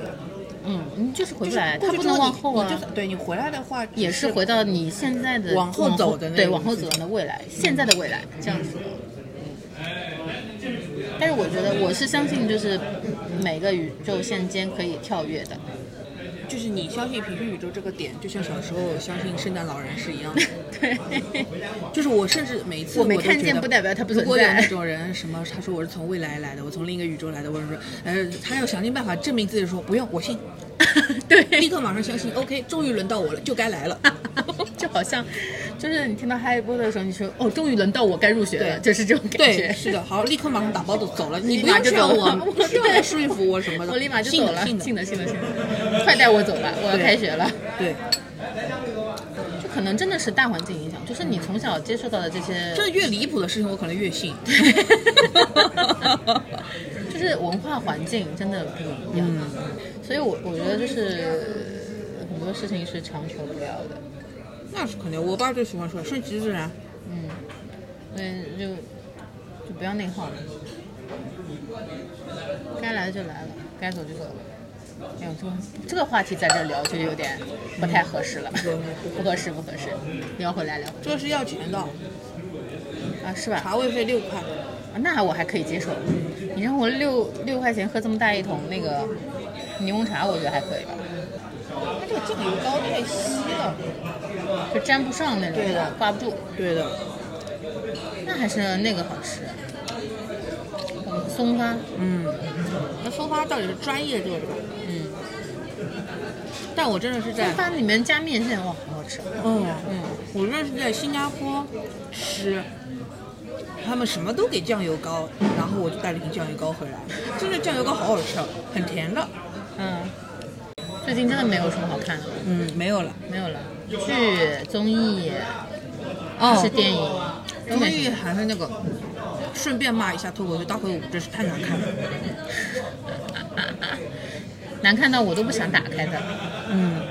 嗯，你就是回不来，过去之它不能往后啊。就是对你回来的话，也是回到你现在的往后走的那对，往后走的未来，现在的未来这样说。但是我觉得我是相信，就是每个宇宙线间可以跳跃的。就是你相信平行宇宙这个点，就像小时候相信圣诞老人是一样的。[laughs] 对，就是我甚至每一次我没看见不代表他不存如果有那。种人什么，他说我是从未来来的，我从另一个宇宙来的，或者说，呃，他要想尽办法证明自己，说不用，我信，[laughs] 对，立刻马上相信，OK，终于轮到我了，就该来了。[laughs] 就好像，就是你听到哈利波特的时候，你说哦，终于轮到我该入学了，就是这种感对，觉。是的，好，立刻马上打包走走了，[laughs] 你不用马就走劝我，了不需要来说服我什么的，我立马就走了，信的信的，信的，信的，快带我走吧，我要开学了。对，就可能真的是大环境影响，就是你从小接受到的这些，这越离谱的事情，我可能越信。就是文化环境真的不一样，嗯所以我我觉得就是很多事情是强求不了的，那是肯定，我爸就喜欢说顺其自然。嗯，所以就就不要内耗了，该来就来了，该走就走了。哎呦，这个这个话题在这聊就有点不太合适了，不合适不合适，聊回来聊回这个是要钱的，啊，是吧？茶位费六块。啊那我还可以接受。你让我六六块钱喝这么大一桶那个柠檬茶，我觉得还可以吧，它这个酱油膏太稀了。就粘不上那种，对的挂不住。对的，那还是那个好吃。嗯松花，嗯，那松花到底是专业做的吧？嗯，但我真的是在松，花里面加面线，哇，好好吃。嗯嗯，我认识在新加坡吃，他们什么都给酱油膏，然后我就带了瓶酱油膏回来，真的酱油膏好好吃，啊，很甜的。嗯，最近真的没有什么好看的，嗯，没有了。没有了。剧、综艺、哦是电影，都综艺。还是那个，顺便骂一下脱口秀大会舞，真是太难看了。[laughs] 难看到我都不想打开它。嗯，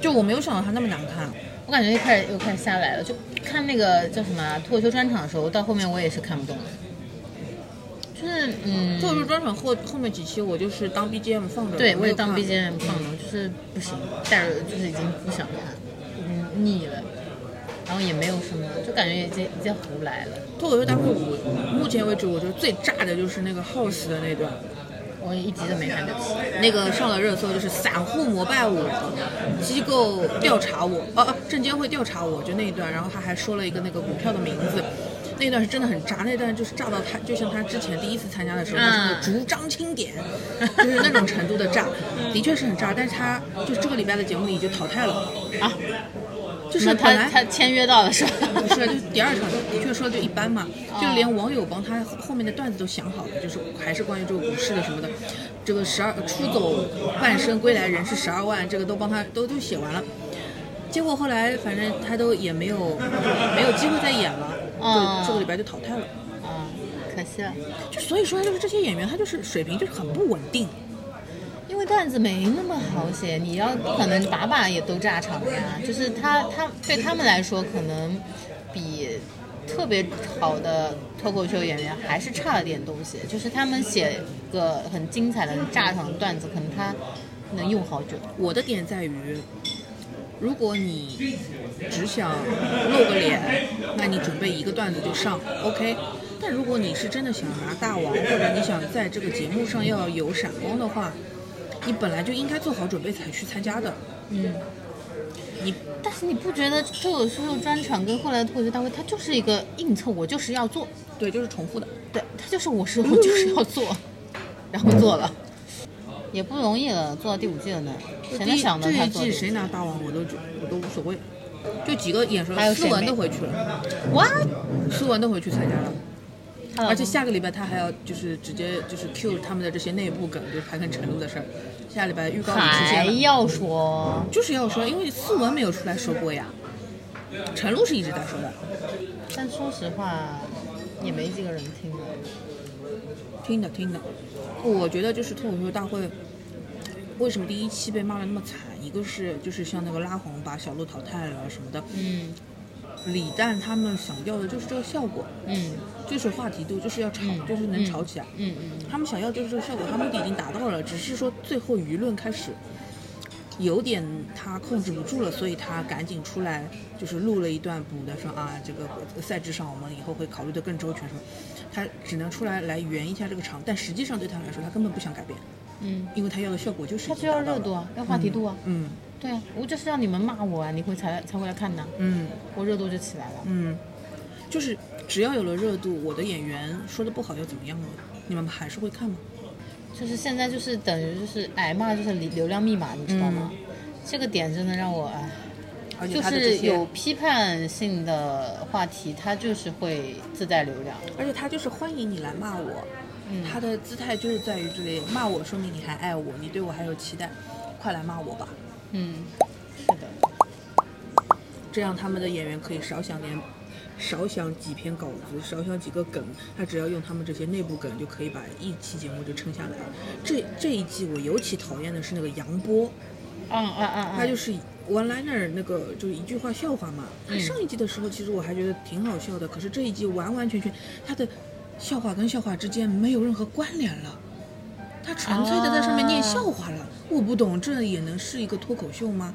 就我没有想到它那么难看。我感觉又开始又开始下来了，就看那个叫什么啊脱口秀专场的时候，到后面我也是看不懂了。就是嗯，脱口秀专场后后面几期我就是当 BGM 放着，对我也当 BGM 放的，就是不行，带着就是已经不想看，嗯腻了，然后也没有什么，就感觉已经已经胡来了。脱口秀大会我，目前为止我觉得最炸的就是那个 House 的那段，我一集都没看，得起。那个上了热搜，就是散户膜拜我，机构调查我，哦、哦，证监会调查我，就那一段，然后他还说了一个那个股票的名字。那段是真的很炸，那段就是炸到他，就像他之前第一次参加的时候，他说的逐章清点，就是那种程度的炸，[laughs] 的确是很炸。但是他就这个礼拜的节目里就淘汰了，啊，就是他本来他签约到了是吧？不 [laughs] 是，就第二场的确说的就一般嘛，就连网友帮他后面的段子都想好了，就是还是关于这个股市的什么的，这个十二出走半生归来人是十二万，这个都帮他都都写完了。结果后来反正他都也没有没有机会再演了，哦就这个礼拜就淘汰了。啊，可惜了，就所以说就是这些演员他就是水平就是很不稳定。因为段子没那么好写，你要不可能把把也都炸场呀。就是他他对他们来说，可能比特别好的脱口秀演员还是差了点东西。就是他们写个很精彩的炸场段子，可能他能用好久。我的点在于，如果你只想露个脸，那你准备一个段子就上，OK。但如果你是真的想拿大王，或者你想在这个节目上要有闪光的话，你本来就应该做好准备才去参加的。嗯，你但是你不觉得脱口秀专场跟后来的脱口秀大会，它就是一个硬凑，我就是要做，对，就是重复的。对，它就是我是我就是要做，然后做了。也不容易了，做到第五季了呢，谁第一能想到这一季谁拿大王我都觉我都无所谓，就几个演还有，思文都回去了，？What？思文都回去参加了。而且下个礼拜他还要就是直接就是 Q 他们的这些内部梗，就是盘跟陈露的事儿。下礼拜预告里出现还，要说，就是要说，因为思文没有出来说过呀，陈露是一直在说的。但说实话，也没几个人听的。听的听的，我觉得就是脱口秀大会，为什么第一期被骂的那么惨？一个是就是像那个拉红把小鹿淘汰了什么的，嗯李诞他们想要的就是这个效果，嗯就是话题度，就是要吵，嗯就是能吵起来。嗯嗯他们想要就是这个效果，他目的已经达到了，只是说最后舆论开始有点他控制不住了，所以他赶紧出来就是录了一段补的说啊，这个赛制上我们以后会考虑的更周全什么，他只能出来来圆一下这个场，但实际上对他来说，他根本不想改变，嗯，因为他要的效果就是他就要热度啊，啊，要话题度啊。嗯对啊，我就是让你们骂我啊，你会才才会来看的，嗯我热度就起来了。嗯，就是只要有了热度，我的演员说的不好又怎么样呢？你们还是会看吗？就是现在就是等于就是挨骂就是流流量密码，你知道吗？这个点真的让我哎，而且就是有批判性的话题，他就是会自带流量。而且他就是欢迎你来骂我，嗯他的姿态就是在于这里，骂我说明你还爱我，你对我还有期待，快来骂我吧。嗯，是的，这样他们的演员可以少想点，少想几篇稿子，少想几个梗，他只要用他们这些内部梗就可以把一期节目就撑下来。这这一季我尤其讨厌的是那个杨波，嗯嗯嗯，他就是 one liner 那个就是一句话笑话嘛。他嗯上一季的时候其实我还觉得挺好笑的，可是这一季完完全全他的笑话跟笑话之间没有任何关联了。他纯粹的在上面念笑话了，我不懂，这也能是一个脱口秀吗？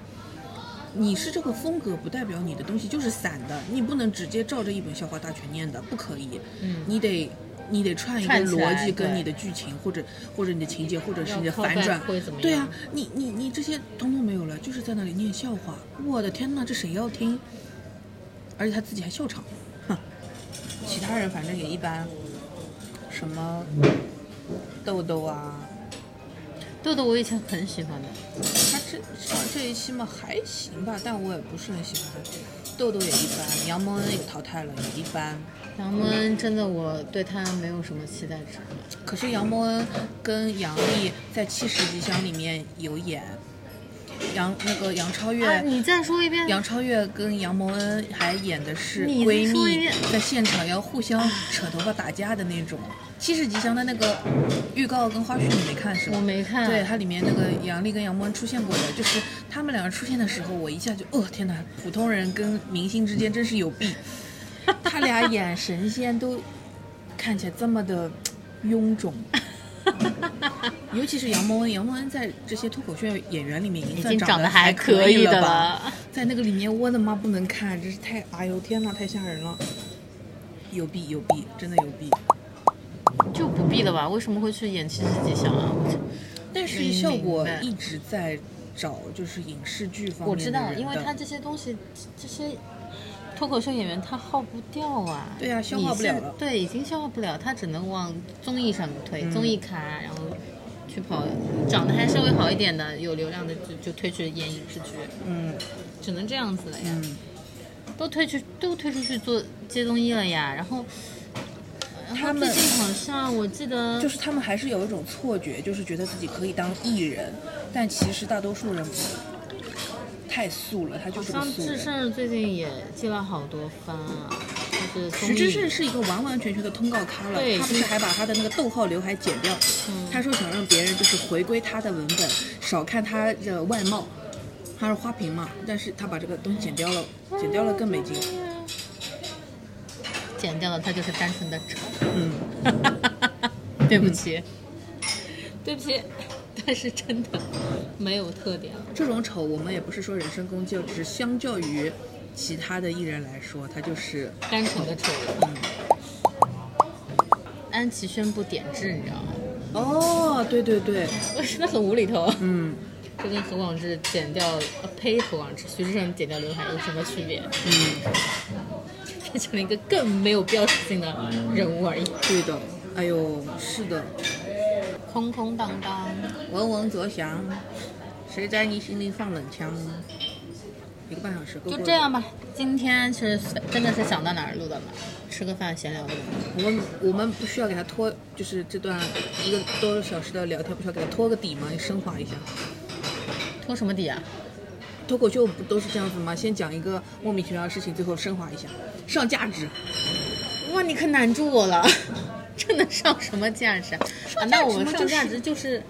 你是这个风格，不代表你的东西就是散的，你不能直接照着一本笑话大全念的，不可以。嗯你得你得串一个逻辑，跟你的剧情，或者或者你的情节，或者是你的反转对啊，你你你这些通通没有了，就是在那里念笑话。我的天呐，这谁要听？而且他自己还笑场，哼。其他人反正也一般，什么豆豆啊，豆豆我以前很喜欢的，他这上这一期嘛还行吧，但我也不是很喜欢。豆豆也一般，杨蒙恩也淘汰了，也一般。杨蒙恩真的我对他没有什么期待值。可是杨蒙恩跟杨笠在《七十吉祥》里面有演，杨那个杨超越，啊，你再说一遍。杨超越跟杨蒙恩还演的是闺蜜在现场要互相扯头发打架的那种。《七十吉祥》的那个预告跟花絮你没看是吧？我没看对，它里面那个杨笠跟杨蒙恩出现过的，就是他们两个出现的时候，我一下就，哦天哪，普通人跟明星之间真是有弊。[laughs] 他俩演神仙都看起来这么的臃肿。[laughs] 尤其是杨蒙恩，杨蒙恩在这些脱口秀演员里面已经算长得得还还可以的了吧？在那个里面，我的妈不能看，真是太，哎呦天哪，太吓人了，有弊有弊，真的有弊。就不必了吧？为什么会去演七十吉祥啊？但是没效果一直在找，就是影视剧方面我知道，因为他这些东西，这些脱口秀演员他耗不掉啊。对啊消化不了了对，已经消化不了，他只能往综艺上推，综艺咖，然后去跑，长得还稍微好一点的、有流量的就就推去演影视剧，嗯只能这样子了呀。嗯，都推去都推出去做接综艺了呀，然后。然后他们最近好像我记得就是他们还是有一种错觉，就是觉得自己可以当艺人，但其实大多数人太素了，他就是个素人。智胜最近也接了好多番啊，就是徐志胜是一个完完全全的通告咖了，对他不是还把他的那个逗号刘海剪掉？嗯他说想让别人就是回归他的文本，少看他的外貌。他是花瓶嘛，但是他把这个东西剪掉了，剪掉了更没劲。剪掉了，他就是单纯的丑。[laughs] 嗯，对不起，对不起，但是真的没有特点。这种丑我们也不是说人身攻击，只是相较于其他的艺人来说，他就是单纯的丑。嗯。安琪宣布点痣，你知道吗？哦，对对对，我真的很无厘头。嗯这跟何广智剪掉，呃呸，何广智，徐志胜剪掉刘海有什么区别？嗯，变成了一个更没有标识性的人物而已。对的。哎呦，是的，空空荡荡。嗡嗡作响，谁在你心里放冷枪？一个半小时，够够就这样吧，今天是真的是想到哪儿录到哪儿，吃个饭闲聊的。我们我们不需要给他拖，就是这段一个多小时的聊天，不需要给他拖个底吗？你升华一下。拖什么底啊？脱口秀不都是这样子吗？先讲一个莫名其妙的事情，最后升华一下，上价值。哇，你可难住我了，[laughs] 这能上什么价值啊？啊，那我们上价值就是，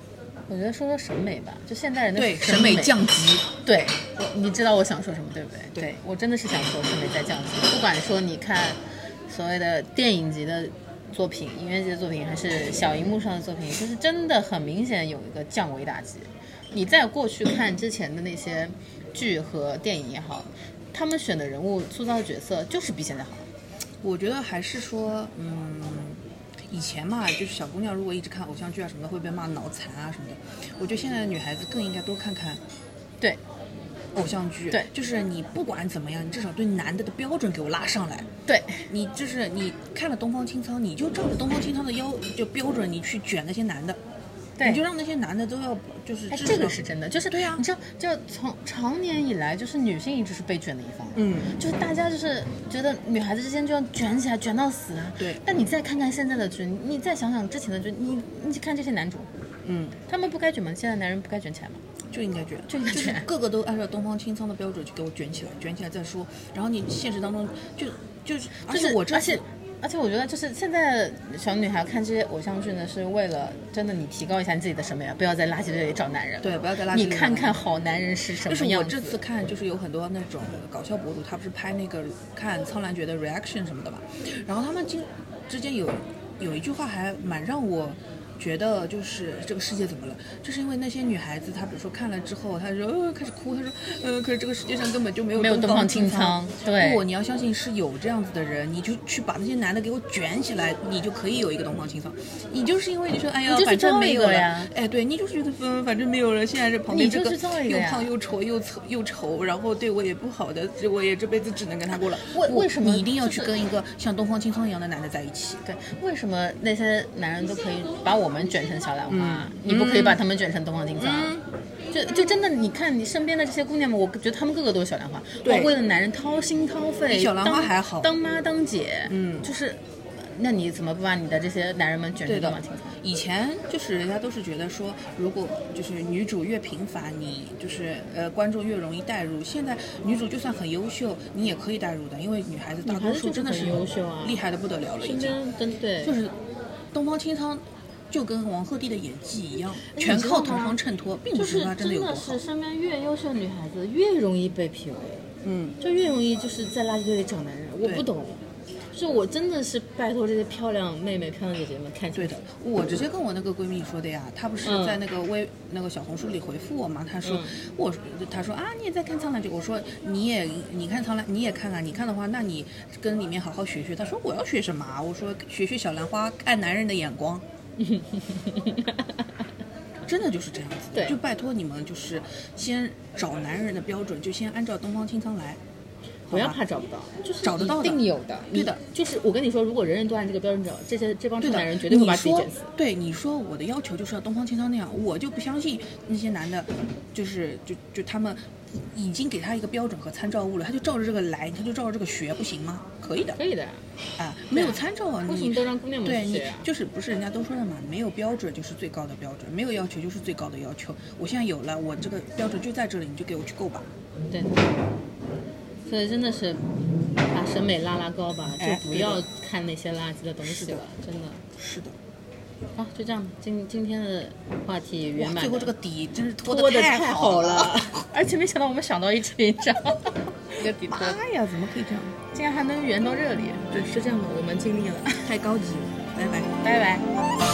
我觉得说说审美吧，就现代人的对，审审美降级。对，我你知道我想说什么对不对？对我真的是想说审美在降级。不管说你看所谓的电影级的作品、音乐级的作品，还是小荧幕上的作品，就是真的很明显有一个降维打击。你在过去看之前的那些剧和电影也好，他们选的人物塑造的角色就是比现在好。我觉得还是说，嗯，以前嘛，就是小姑娘如果一直看偶像剧啊什么的，会被骂脑残啊什么的。我觉得现在的女孩子更应该多看看对，偶像剧。对就是你不管怎么样，你至少对男的的标准给我拉上来。对，你就是你看了东方青苍，你就照着东方青苍的要就标准，你去卷那些男的，对你就让那些男的都要就是哎，这个是真的，就是对呀你知道，就从常年以来，就是女性一直是被卷的一方，嗯，就是大家就是觉得女孩子之间就要卷起来，卷到死啊。对但你再看看现在的剧，你再想想之前的剧，你你看这些男主，嗯，他们不该卷吗？现在男人不该卷起来吗？就应该卷，就应该是卷个个都按照东方青苍的标准去给我卷起来，卷起来再说。然后你现实当中就就是，而就是且我这而且而且我觉得就是现在小女孩看这些偶像剧呢，是为了真的你提高一下你自己的审美啊，不要在垃圾堆里找男人。对，不要在垃圾你里你看看好男人是什就是么样子。我这次看，就是有很多那种搞笑博主，他不是拍那个看《苍兰诀》的 reaction 什么的嘛，然后他们经之间有有一句话还蛮让我觉得就是这个世界怎么了？就是因为那些女孩子，她比如说看了之后，她说呃开始哭，她说呃可是这个世界上根本就没有没有东方方青苍苍，对不，你要相信是有这样子的人，你就去把那些男的给我卷起来，你就可以有一个东方青苍。你就是因为你说哎呀反正没有了呀，哎对你就是觉得嗯反正没有了，现在这旁边这个又胖又丑又丑又丑，然后对我也不好的，这我也这辈子只能跟他过了。为为什么你一定要去跟一个像东方青苍一样的男的在一起？对，为什么那些男人都可以把我们卷成小兰花，嗯。你不可以把他们卷成东方青苍？就就真的，你看你身边的这些姑娘们，我觉得她们个个都是小兰花，为了男人掏心掏肺，比小兰花当还好。当妈当姐，嗯。就是，那你怎么不把你的这些男人们卷成东方青苍？，以前就是人家都是觉得说，如果就是女主越平凡，你就是呃观众越容易代入。现在女主就算很优秀，你也可以代入的，因为女孩子大多数真的是优秀啊。厉害的不得了了，已身经。边真对，就是东方青苍，就跟王鹤棣的演技一样，哎全靠同行衬托，并不是说他真的有多好是。身边越优秀的女孩子越容易被 PUA。嗯，就越容易就是在垃圾堆里找男人，我不懂。就是我真的是拜托这些漂亮妹妹、漂亮姐姐们看对的，我直接跟我那个闺蜜说的呀，她不是嗯在那个微、那个小红书里回复我嘛，她说、嗯我她说啊你也在看《苍兰诀》，我说你也你看《苍兰》，你也看啊，你看的话，那你跟里面好好学学。她说我要学什么啊？我说学学小兰花看男人的眼光。[laughs] 真的就是这样子的，对。就拜托你们，就是先找男人的标准，就先按照东方青苍来，不要怕找不到，就是找得到的。一定有的。对的。就是我跟你说，如果人人都按这个标准找，这些这帮臭男人绝对会把自己卷死。对你说我的要求就是要东方青苍那样，我就不相信那些男的，就是就就他们已经给他一个标准和参照物了，他就照着这个来，他就照着这个学，不行吗？可以的可以的，啊，没有参照啊，你为什么都让姑娘们对你？就是不是人家都说了嘛，没有标准就是最高的标准，没有要求就是最高的要求。我现在有了，我这个标准就在这里，你就给我去够吧。对。所以真的是把审美拉拉高吧，哎就不要看那些垃圾的东西了，真的。是的，好，就这样，今今天的话题圆，满最后这个底真是拖拖的太好了。[laughs] 而且没想到我们想到一起，[laughs] 你知道吗？这个底拖，妈呀，怎么可以这样？竟然还能圆到这里，对，是这样的，我们尽力了，太高级了，拜拜。拜拜。